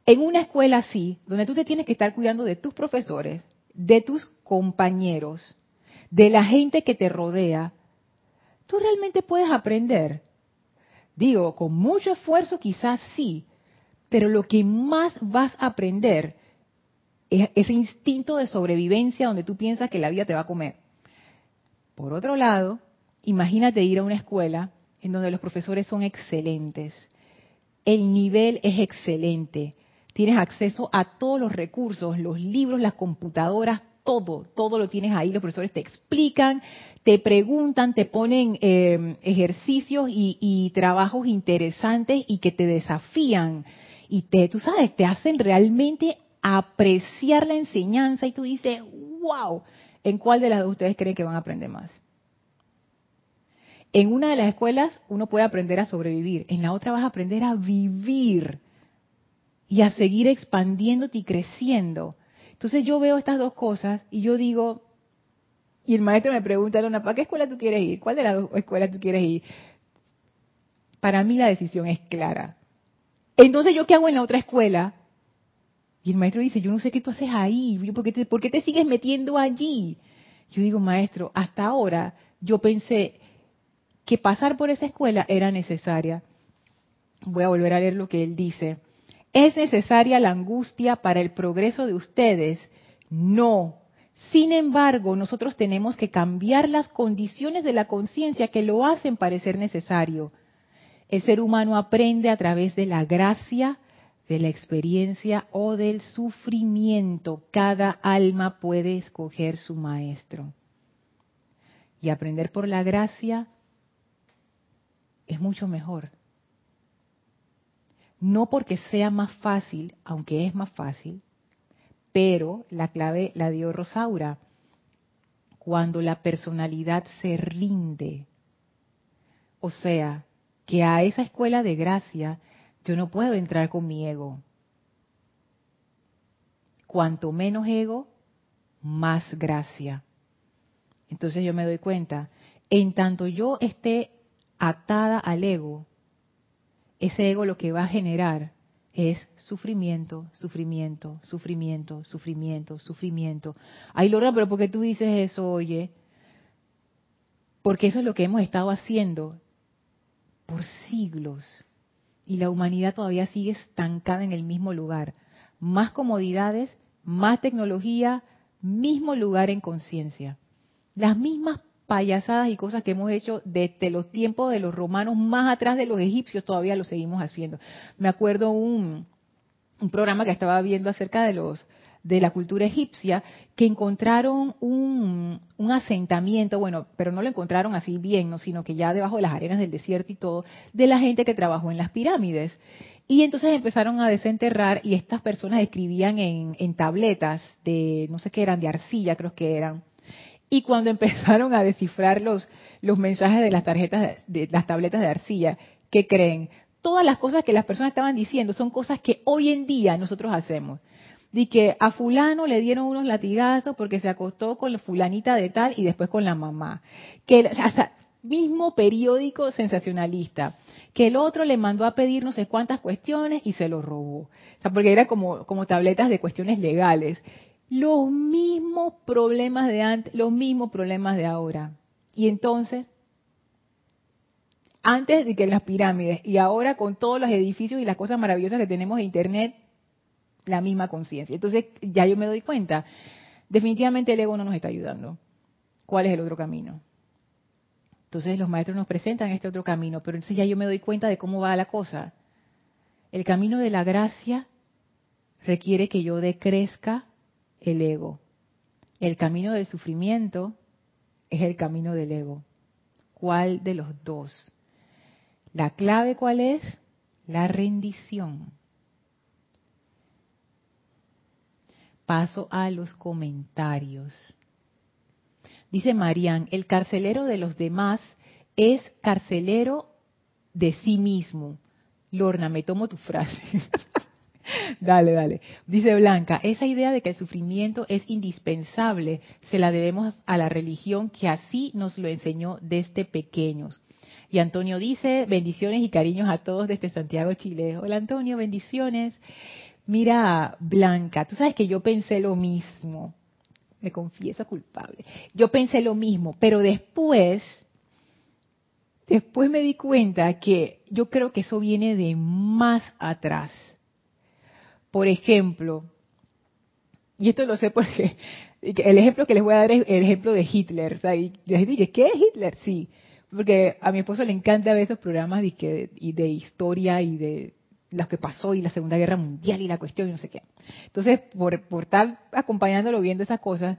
En una escuela así, donde tú te tienes que estar cuidando de tus profesores, de tus compañeros, de la gente que te rodea, tú realmente puedes aprender. Digo, con mucho esfuerzo quizás sí, pero lo que más vas a aprender es ese instinto de sobrevivencia donde tú piensas que la vida te va a comer. Por otro lado, imagínate ir a una escuela en donde los profesores son excelentes. El nivel es excelente. Tienes acceso a todos los recursos, los libros, las computadoras, todo, todo lo tienes ahí. Los profesores te explican, te preguntan, te ponen em, ejercicios y, trabajos interesantes y que te desafían. Y te, tú sabes, te hacen realmente apreciar la enseñanza y tú dices, wow, ¿en cuál de las dos ustedes creen que van a aprender más? En una de las escuelas uno puede aprender a sobrevivir, en la otra vas a aprender a vivir y a seguir expandiéndote y creciendo. Entonces yo veo estas dos cosas y yo digo, y el maestro me pregunta, Lona, ¿para qué escuela tú quieres ir? ¿Cuál de las dos escuelas tú quieres ir? Para mí la decisión es clara. Entonces, ¿yo qué hago en la otra escuela? Y el maestro dice, yo no sé qué tú haces ahí, ¿por qué te, ¿por qué te sigues metiendo allí? Yo digo, maestro, hasta ahora yo pensé, que pasar por esa escuela era necesaria. Voy a volver a leer lo que él dice. ¿Es necesaria la angustia para el progreso de ustedes? No. Sin embargo, nosotros tenemos que cambiar las condiciones de la conciencia que lo hacen parecer necesario. El ser humano aprende a través de la gracia, de la experiencia o del sufrimiento. Cada alma puede escoger su maestro. Y aprender por la gracia es mucho mejor. No porque sea más fácil, aunque es más fácil, pero la clave la dio Rosaura. Cuando la personalidad se rinde, o sea, que a esa escuela de gracia yo no puedo entrar con mi ego, cuanto menos ego, más gracia. Entonces yo me doy cuenta, en tanto yo esté atada al ego, ese ego lo que va a generar es sufrimiento, sufrimiento, sufrimiento, sufrimiento, sufrimiento. Ay, Lorna, pero ¿por qué tú dices eso, oye? Porque eso es lo que hemos estado haciendo por siglos. Y la humanidad todavía sigue estancada en el mismo lugar. Más comodidades, más tecnología, mismo lugar en conciencia. Las mismas payasadas y cosas que hemos hecho desde los tiempos de los romanos, más atrás de los egipcios, todavía lo seguimos haciendo. Me acuerdo un, un programa que estaba viendo acerca de los de la cultura egipcia que encontraron un, un, asentamiento, bueno, pero no lo encontraron así bien, ¿no? sino que ya debajo de las arenas del desierto y todo, de la gente que trabajó en las pirámides. Y entonces empezaron a desenterrar y estas personas escribían en, en tabletas de, no sé qué eran, de arcilla creo que eran, y cuando empezaron a descifrar los, los mensajes de las tarjetas, de, las tabletas de arcilla, ¿qué creen? Todas las cosas que las personas estaban diciendo son cosas que hoy en día nosotros hacemos. De que a fulano le dieron unos latigazos porque se acostó con la fulanita de tal y después con la mamá. Que, mismo periódico sensacionalista. Que el otro le mandó a pedir no sé cuántas cuestiones y se lo robó. O sea, porque era como, como tabletas de cuestiones legales los mismos problemas de antes, los mismos problemas de ahora. Y entonces, antes de que las pirámides y ahora con todos los edificios y las cosas maravillosas que tenemos de Internet, la misma conciencia. Entonces, ya yo me doy cuenta, definitivamente el ego no nos está ayudando. ¿Cuál es el otro camino? Entonces los maestros nos presentan este otro camino, pero entonces ya yo me doy cuenta de cómo va la cosa. El camino de la gracia requiere que yo decrezca el ego. El camino del sufrimiento es el camino del ego. ¿Cuál de los dos? La clave cuál es? La rendición. Paso a los comentarios. Dice Marian, el carcelero de los demás es carcelero de sí mismo. Lorna, me tomo tu frase. dale, dale. Dice Blanca, esa idea de que el sufrimiento es indispensable se la debemos a la religión que así nos lo enseñó desde pequeños. Y Antonio dice, bendiciones y cariños a todos desde Santiago, Chile. Hola Antonio, bendiciones. Mira, Blanca, tú sabes que yo pensé lo mismo. Me confieso culpable. Yo pensé lo mismo, pero después, después me di cuenta que yo creo que eso viene de más atrás por ejemplo, y esto lo sé porque el ejemplo que les voy a dar es el ejemplo de Hitler. Y les dije, ¿qué es Hitler? Sí, porque a mi esposo le encanta ver esos programas de, de historia y de lo que pasó y la Segunda Guerra Mundial y la cuestión y no sé qué. Entonces, por, por estar acompañándolo viendo esas cosas,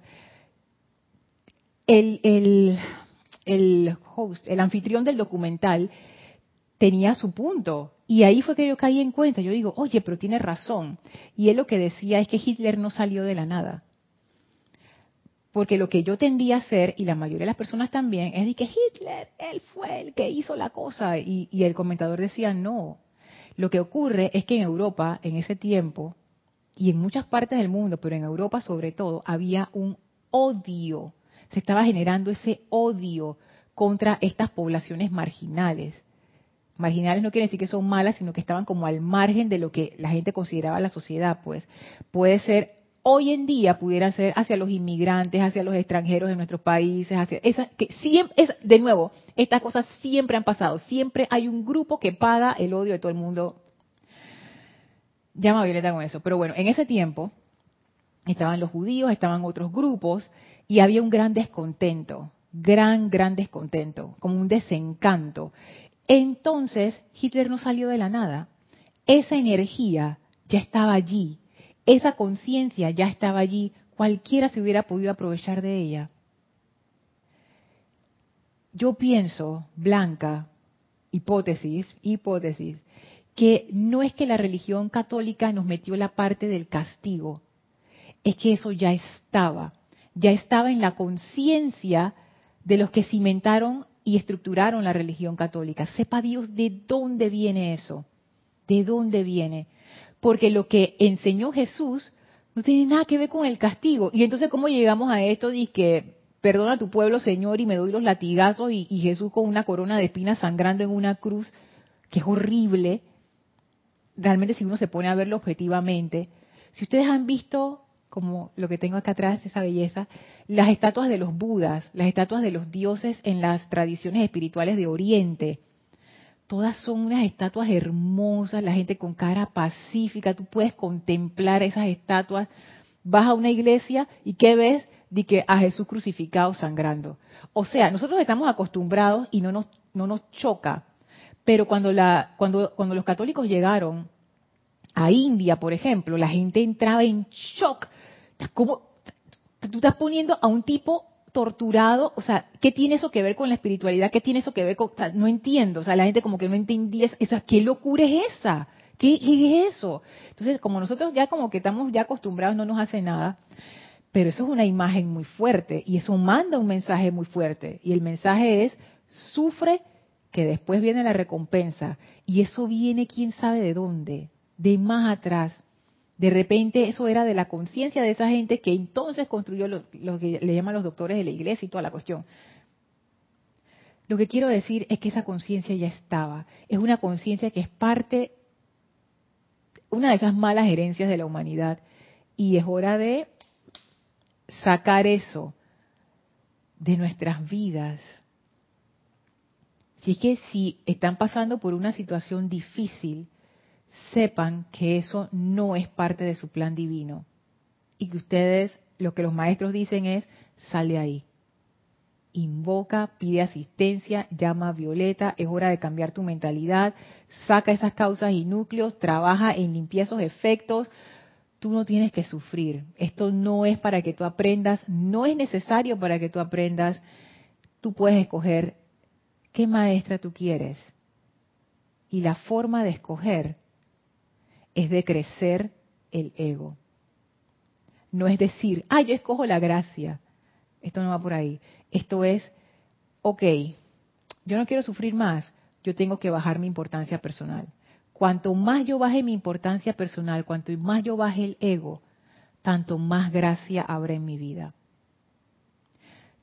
el, el, el host, el anfitrión del documental, tenía su punto. Y ahí fue que yo caí en cuenta. Yo digo, oye, pero tiene razón. Y él lo que decía es que Hitler no salió de la nada. Porque lo que yo tendía a hacer, y la mayoría de las personas también, es de que Hitler, él fue el que hizo la cosa. Y, y el comentador decía, no. Lo que ocurre es que en Europa, en ese tiempo, y en muchas partes del mundo, pero en Europa sobre todo, había un odio. Se estaba generando ese odio contra estas poblaciones marginales marginales no quiere decir que son malas, sino que estaban como al margen de lo que la gente consideraba la sociedad, pues puede ser hoy en día pudieran ser hacia los inmigrantes, hacia los extranjeros de nuestros países, hacia esa que siempre es de nuevo, estas cosas siempre han pasado, siempre hay un grupo que paga el odio de todo el mundo. Llama a Violeta con eso, pero bueno, en ese tiempo estaban los judíos, estaban otros grupos y había un gran descontento, gran, gran descontento, como un desencanto. Entonces, Hitler no salió de la nada. Esa energía ya estaba allí. Esa conciencia ya estaba allí. Cualquiera se hubiera podido aprovechar de ella. Yo pienso, Blanca, hipótesis, hipótesis, que no es que la religión católica nos metió la parte del castigo, es que eso ya estaba, ya estaba en la conciencia de los que cimentaron y estructuraron la religión católica. Sepa Dios de dónde viene eso, de dónde viene. Porque lo que enseñó Jesús No tiene nada que ver con el castigo. Y entonces, ¿cómo llegamos a esto? Dice que perdona a tu pueblo, Señor, y me doy los latigazos, y, y Jesús con una corona de espinas sangrando en una cruz, que es horrible. Realmente, si uno se pone a verlo objetivamente, si ustedes han visto como lo que tengo acá atrás, esa belleza, las estatuas de los budas, las estatuas de los dioses en las tradiciones espirituales de Oriente. Todas son unas estatuas hermosas, la gente con cara pacífica, tú puedes contemplar esas estatuas. Vas a una iglesia y ¿qué ves? De que a Jesús crucificado sangrando. O sea, nosotros estamos acostumbrados y no nos, no nos choca. Pero cuando, la, cuando, cuando los católicos llegaron a India, por ejemplo, la gente entraba en shock ¿Cómo? Tú estás poniendo a un tipo torturado, o sea, ¿qué tiene eso que ver con la espiritualidad? ¿Qué tiene eso que ver con...? No entiendo, o sea, la gente como que no entendía esa, ¿qué locura es esa? ¿Qué, es eso? Entonces, como nosotros ya como que estamos ya acostumbrados, no nos hace nada, pero eso es una imagen muy fuerte y eso manda un mensaje muy fuerte y el mensaje es, sufre que después viene la recompensa y eso viene quién sabe de dónde, de más atrás. De repente eso era de la conciencia de esa gente que entonces construyó lo, que le llaman los doctores de la iglesia y toda la cuestión. Lo que quiero decir es que esa conciencia ya estaba. Es una conciencia que es parte, una de esas malas herencias de la humanidad. Y es hora de sacar eso de nuestras vidas. Si es que si están pasando por una situación difícil, sepan que eso no es parte de su plan divino y que ustedes, lo que los maestros dicen es, sale ahí. Invoca, pide asistencia, llama a Violeta, es hora de cambiar tu mentalidad, saca esas causas y núcleos, trabaja en limpiar esos efectos. Tú no tienes que sufrir. Esto no es para que tú aprendas, no es necesario para que tú aprendas. Tú puedes escoger qué maestra tú quieres. Y la forma de escoger es de crecer el ego. No es decir, ah, yo escojo la gracia. Esto no va por ahí. Esto es, ok, yo no quiero sufrir más, yo tengo que bajar mi importancia personal. Cuanto más yo baje mi importancia personal, cuanto más yo baje el ego, tanto más gracia habrá en mi vida.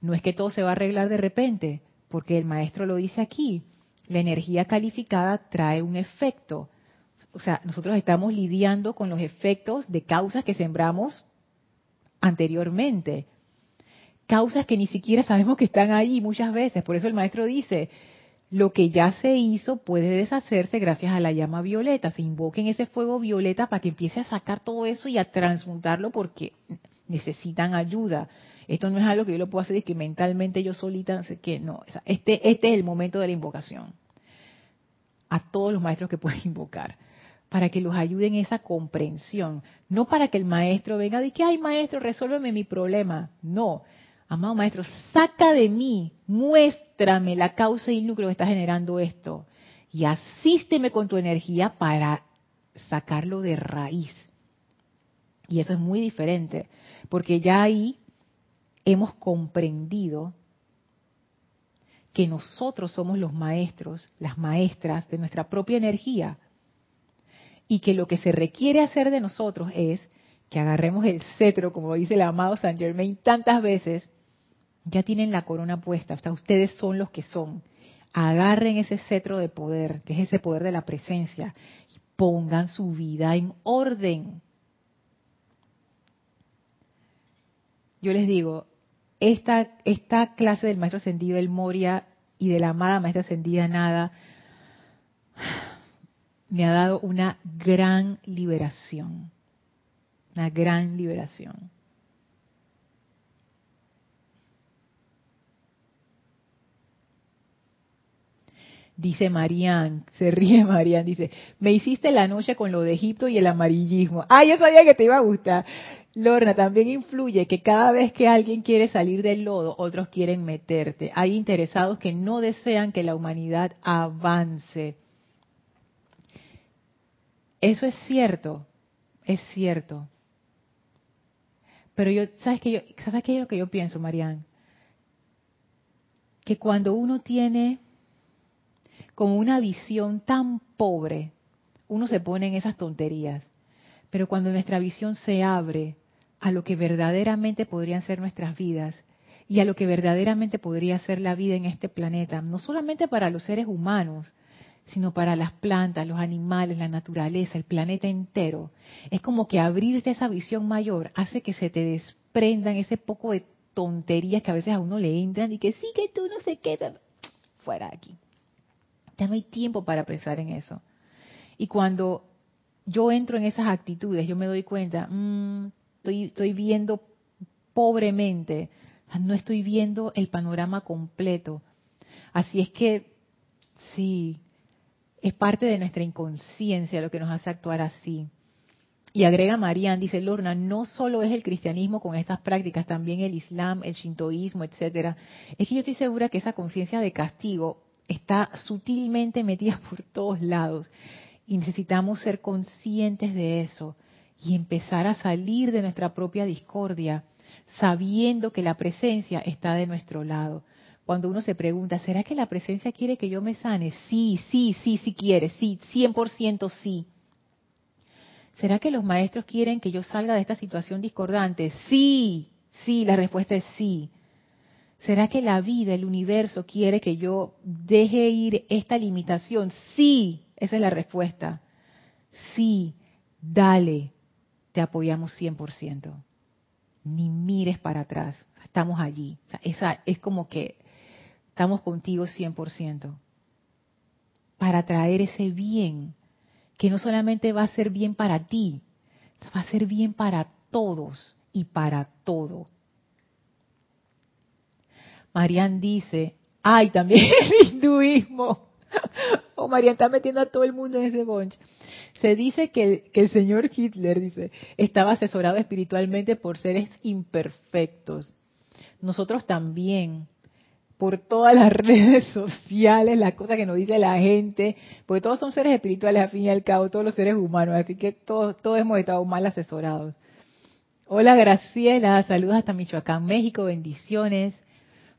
No es que todo se va a arreglar de repente, porque el maestro lo dice aquí. La energía calificada trae un efecto o sea, nosotros estamos lidiando con los efectos de causas que sembramos anteriormente. Causas que ni siquiera sabemos que están ahí muchas veces. Por eso el maestro dice, lo que ya se hizo puede deshacerse gracias a la llama violeta. Se invoquen ese fuego violeta para que empiece a sacar todo eso y a transmutarlo porque necesitan ayuda. Esto no es algo que yo lo puedo hacer y que mentalmente yo solita, no sé qué, no. Este, este es el momento de la invocación. A todos los maestros que pueden invocar para que los ayuden en esa comprensión, no para que el maestro venga y que, ay maestro, resuélveme mi problema. No, amado maestro, saca de mí, muéstrame la causa y el núcleo que está generando esto y asísteme con tu energía para sacarlo de raíz. Y eso es muy diferente, porque ya ahí hemos comprendido que nosotros somos los maestros, las maestras de nuestra propia energía y que lo que se requiere hacer de nosotros es que agarremos el cetro, como dice el amado Saint Germain tantas veces, ya tienen la corona puesta, o sea, ustedes son los que son. Agarren ese cetro de poder, que es ese poder de la presencia, y pongan su vida en orden. Yo les digo, esta, esta clase del maestro ascendido, el Moria, y de la amada maestra ascendida, nada, me ha dado una gran liberación, una gran liberación. Dice Marían, se ríe Marían, dice, me hiciste la noche con lo de Egipto y el amarillismo. Ah, yo sabía que te iba a gustar. Lorna, también influye que cada vez que alguien quiere salir del lodo, otros quieren meterte. Hay interesados que no desean que la humanidad avance. Eso es cierto, es cierto. Pero yo, ¿sabes qué, yo, ¿sabes qué es lo que yo pienso, Marian? Que cuando uno tiene como una visión tan pobre, uno se pone en esas tonterías. Pero cuando nuestra visión se abre, a lo que verdaderamente podrían ser nuestras vidas y a lo que verdaderamente podría ser la vida en este planeta, no solamente para los seres humanos, sino para las plantas, los animales, la naturaleza, el planeta entero. Es como que abrirte esa visión mayor hace que se te desprendan ese poco de tonterías que a veces a uno le entran y que sí que tú no sé qué, fuera de aquí. Ya no hay tiempo para pensar en eso. Y cuando yo entro en esas actitudes, yo me doy cuenta, mmm, estoy viendo pobremente, no estoy viendo el panorama completo. Así es que, sí, es parte de nuestra inconsciencia lo que nos hace actuar así. Y agrega Marian, dice Lorna, no solo es el cristianismo con estas prácticas, también el islam, el shintoísmo, etcétera. Es que yo estoy segura que esa conciencia de castigo está sutilmente metida por todos lados y necesitamos ser conscientes de eso y empezar a salir de nuestra propia discordia, sabiendo que la presencia está de nuestro lado. Cuando uno se pregunta, ¿será que la presencia quiere que yo me sane? Sí, sí, sí, sí quiere, sí, 100% sí. ¿Será que los maestros quieren que yo salga de esta situación discordante? Sí, sí, la respuesta es sí. ¿Será que la vida, el universo quiere que yo deje ir esta limitación? Sí, esa es la respuesta. Sí, dale, te apoyamos 100%. Ni mires para atrás, estamos allí. esa es como que estamos contigo 100%. Para traer ese bien, que no solamente va a ser bien para ti, va a ser bien para todos y para todo. Marian dice, ay, también el hinduismo. O oh, Marian está metiendo a todo el mundo en ese bunch. Se dice que, que, el señor Hitler, dice, estaba asesorado espiritualmente por seres imperfectos. Nosotros también por todas las redes sociales, las cosas que nos dice la gente, porque todos son seres espirituales al fin y al cabo, todos los seres humanos, así que todos, todos hemos estado mal asesorados. Hola Graciela, saludos hasta Michoacán, México, bendiciones.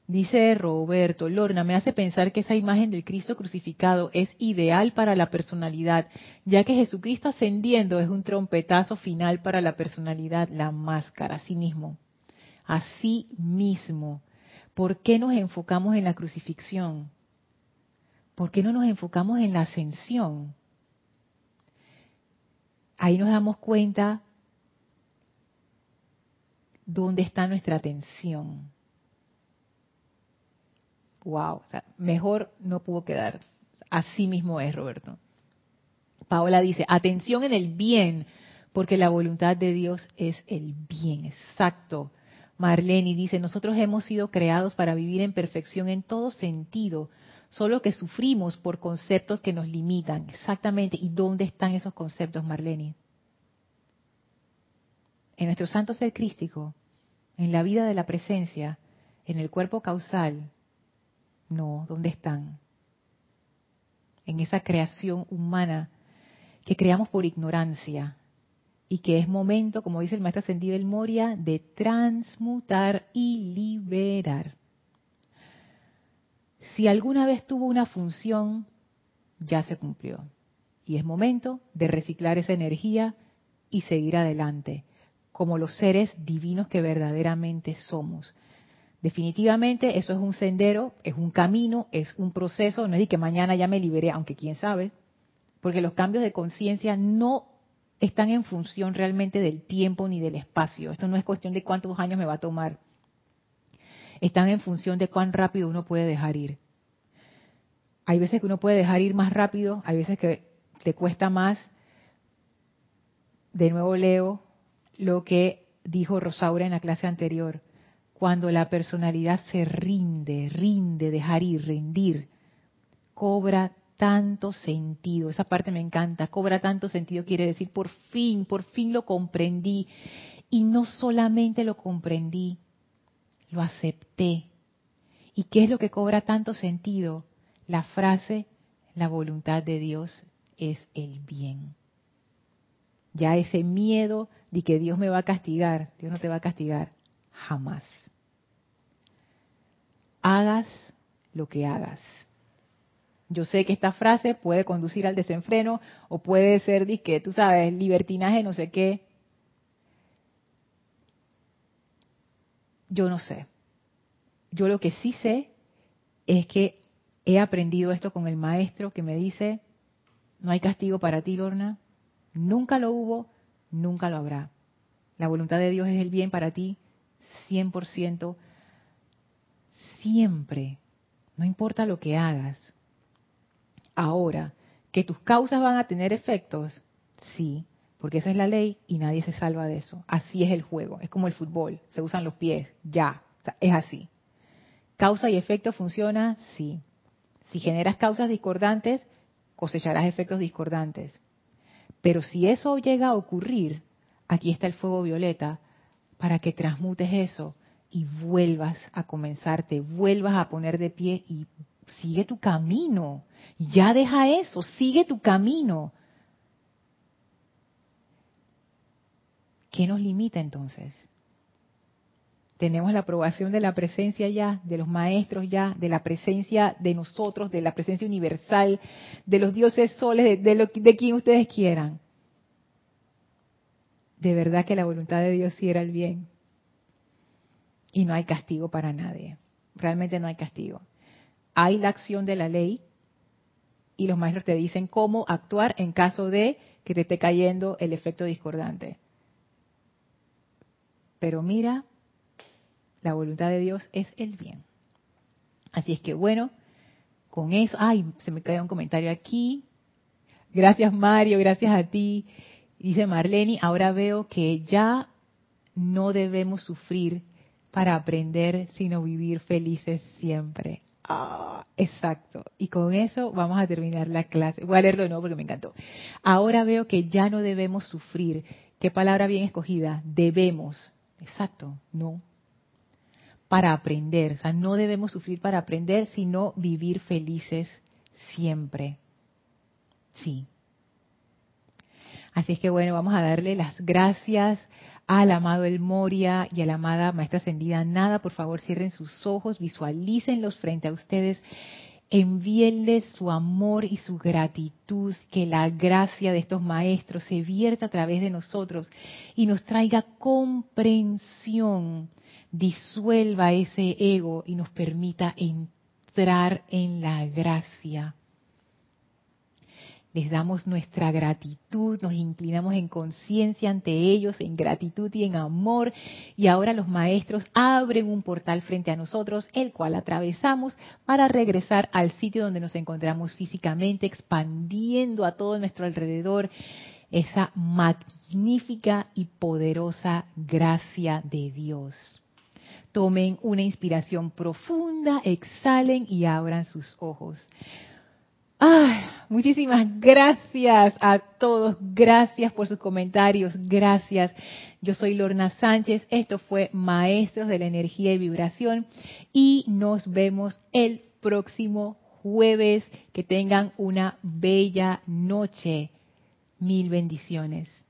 Dice Roberto, Lorna, me hace pensar que esa imagen del Cristo crucificado es ideal para la personalidad, ya que Jesucristo ascendiendo es un trompetazo final para la personalidad, la máscara, así mismo. Así mismo. ¿Por qué nos enfocamos en la crucifixión? ¿Por qué no nos enfocamos en la ascensión? Ahí nos damos cuenta dónde está nuestra atención. Wow, mejor no pudo quedar. Así mismo es, Roberto. Paola dice, atención en el bien, porque la voluntad de Dios es el bien, exacto. Marlene dice, nosotros hemos sido creados para vivir en perfección en todo sentido, solo que sufrimos por conceptos que nos limitan. Exactamente. ¿Y dónde están esos conceptos, Marlene? En nuestro santo ser crístico, en la vida de la presencia, en el cuerpo causal. No, ¿dónde están? En esa creación humana que creamos por ignorancia, y que es momento, como dice el maestro ascendido el Moria, de transmutar y liberar. Si alguna vez tuvo una función, ya se cumplió. Y es momento de reciclar esa energía y seguir adelante, como los seres divinos que verdaderamente somos. Definitivamente eso es un sendero, es un camino, es un proceso, no es de que mañana ya me liberé, aunque quién sabe, porque los cambios de conciencia no están en función realmente del tiempo ni del espacio. Esto no es cuestión de cuántos años me va a tomar. Están en función de cuán rápido uno puede dejar ir. Hay veces que uno puede dejar ir más rápido, hay veces que te cuesta más. De nuevo leo lo que dijo Rosaura en la clase anterior. Cuando la personalidad se rinde, rinde, dejar ir, rendir, cobra tanto sentido. Esa parte me encanta. Cobra tanto sentido quiere decir por fin, por fin lo comprendí. Y no solamente lo comprendí, lo acepté. ¿Y qué es lo que cobra tanto sentido? La frase, la voluntad de Dios es el bien. Ya ese miedo de que Dios me va a castigar, Dios no te va a castigar, jamás. Hagas lo que hagas yo sé que esta frase puede conducir al desenfreno o puede ser, que tú sabes, libertinaje, no sé qué. yo no sé. Yo lo que sí sé es que he aprendido esto con el maestro que me dice, no hay castigo para ti, Lorna, nunca lo hubo, nunca lo habrá. La voluntad de Dios es el bien para ti, 100%, siempre, no importa lo que hagas. Ahora, que tus causas van a tener efectos, sí, porque esa es la ley y nadie se salva de eso. Así es el juego, es como el fútbol, se usan los pies, ya, es así. ¿Causa y efecto funciona? Sí. Si generas causas discordantes, cosecharás efectos discordantes. Pero si eso llega a ocurrir, aquí está el fuego violeta para que transmutes eso y vuelvas a comenzarte, vuelvas a poner de pie y sigue tu camino. Ya deja eso, sigue tu camino. ¿Qué nos limita entonces? Tenemos la aprobación de la presencia ya, de los maestros ya, de la presencia de nosotros, de la presencia universal, de los dioses soles, de, de quien ustedes quieran. De verdad que la voluntad de Dios sí era el bien. Y no hay castigo para nadie. Realmente no hay castigo. Hay la acción de la ley y los maestros te dicen cómo actuar en caso de que te esté cayendo el efecto discordante. Pero mira la voluntad de Dios es el bien. Así es que bueno, con eso, ay, se me cae un comentario aquí. Gracias Mario, gracias a ti. Dice Marlene, ahora veo que ya no debemos sufrir para aprender, sino vivir felices siempre. Ah, exacto. Y con eso vamos a terminar la clase. Voy a leerlo de nuevo porque me encantó. Ahora veo que ya no debemos sufrir. ¿Qué palabra bien escogida? Debemos. Exacto, no para aprender. O sea, no debemos sufrir para aprender, sino vivir felices siempre. Sí. Así es que bueno, vamos a darle las gracias al amado El Moria y a la amada Maestra Ascendida Nada. Por favor, cierren sus ojos, visualícenlos frente a ustedes. Envíenles su amor y su gratitud, que la gracia de estos maestros se vierta a través de nosotros y nos traiga comprensión disuelva ese ego y nos permita entrar en la gracia. Les damos nuestra gratitud, nos inclinamos en conciencia ante ellos, en gratitud y en amor. Y ahora los maestros abren un portal frente a nosotros, el cual atravesamos para regresar al sitio donde nos encontramos físicamente, expandiendo a todo nuestro alrededor esa magnífica y poderosa gracia de Dios. Tomen una inspiración profunda, exhalen y abran sus ojos. Ay, muchísimas gracias a todos, gracias por sus comentarios, gracias. Yo soy Lorna Sánchez, esto fue Maestros de la Energía y Vibración y nos vemos el próximo jueves. Que tengan una bella noche. Mil bendiciones.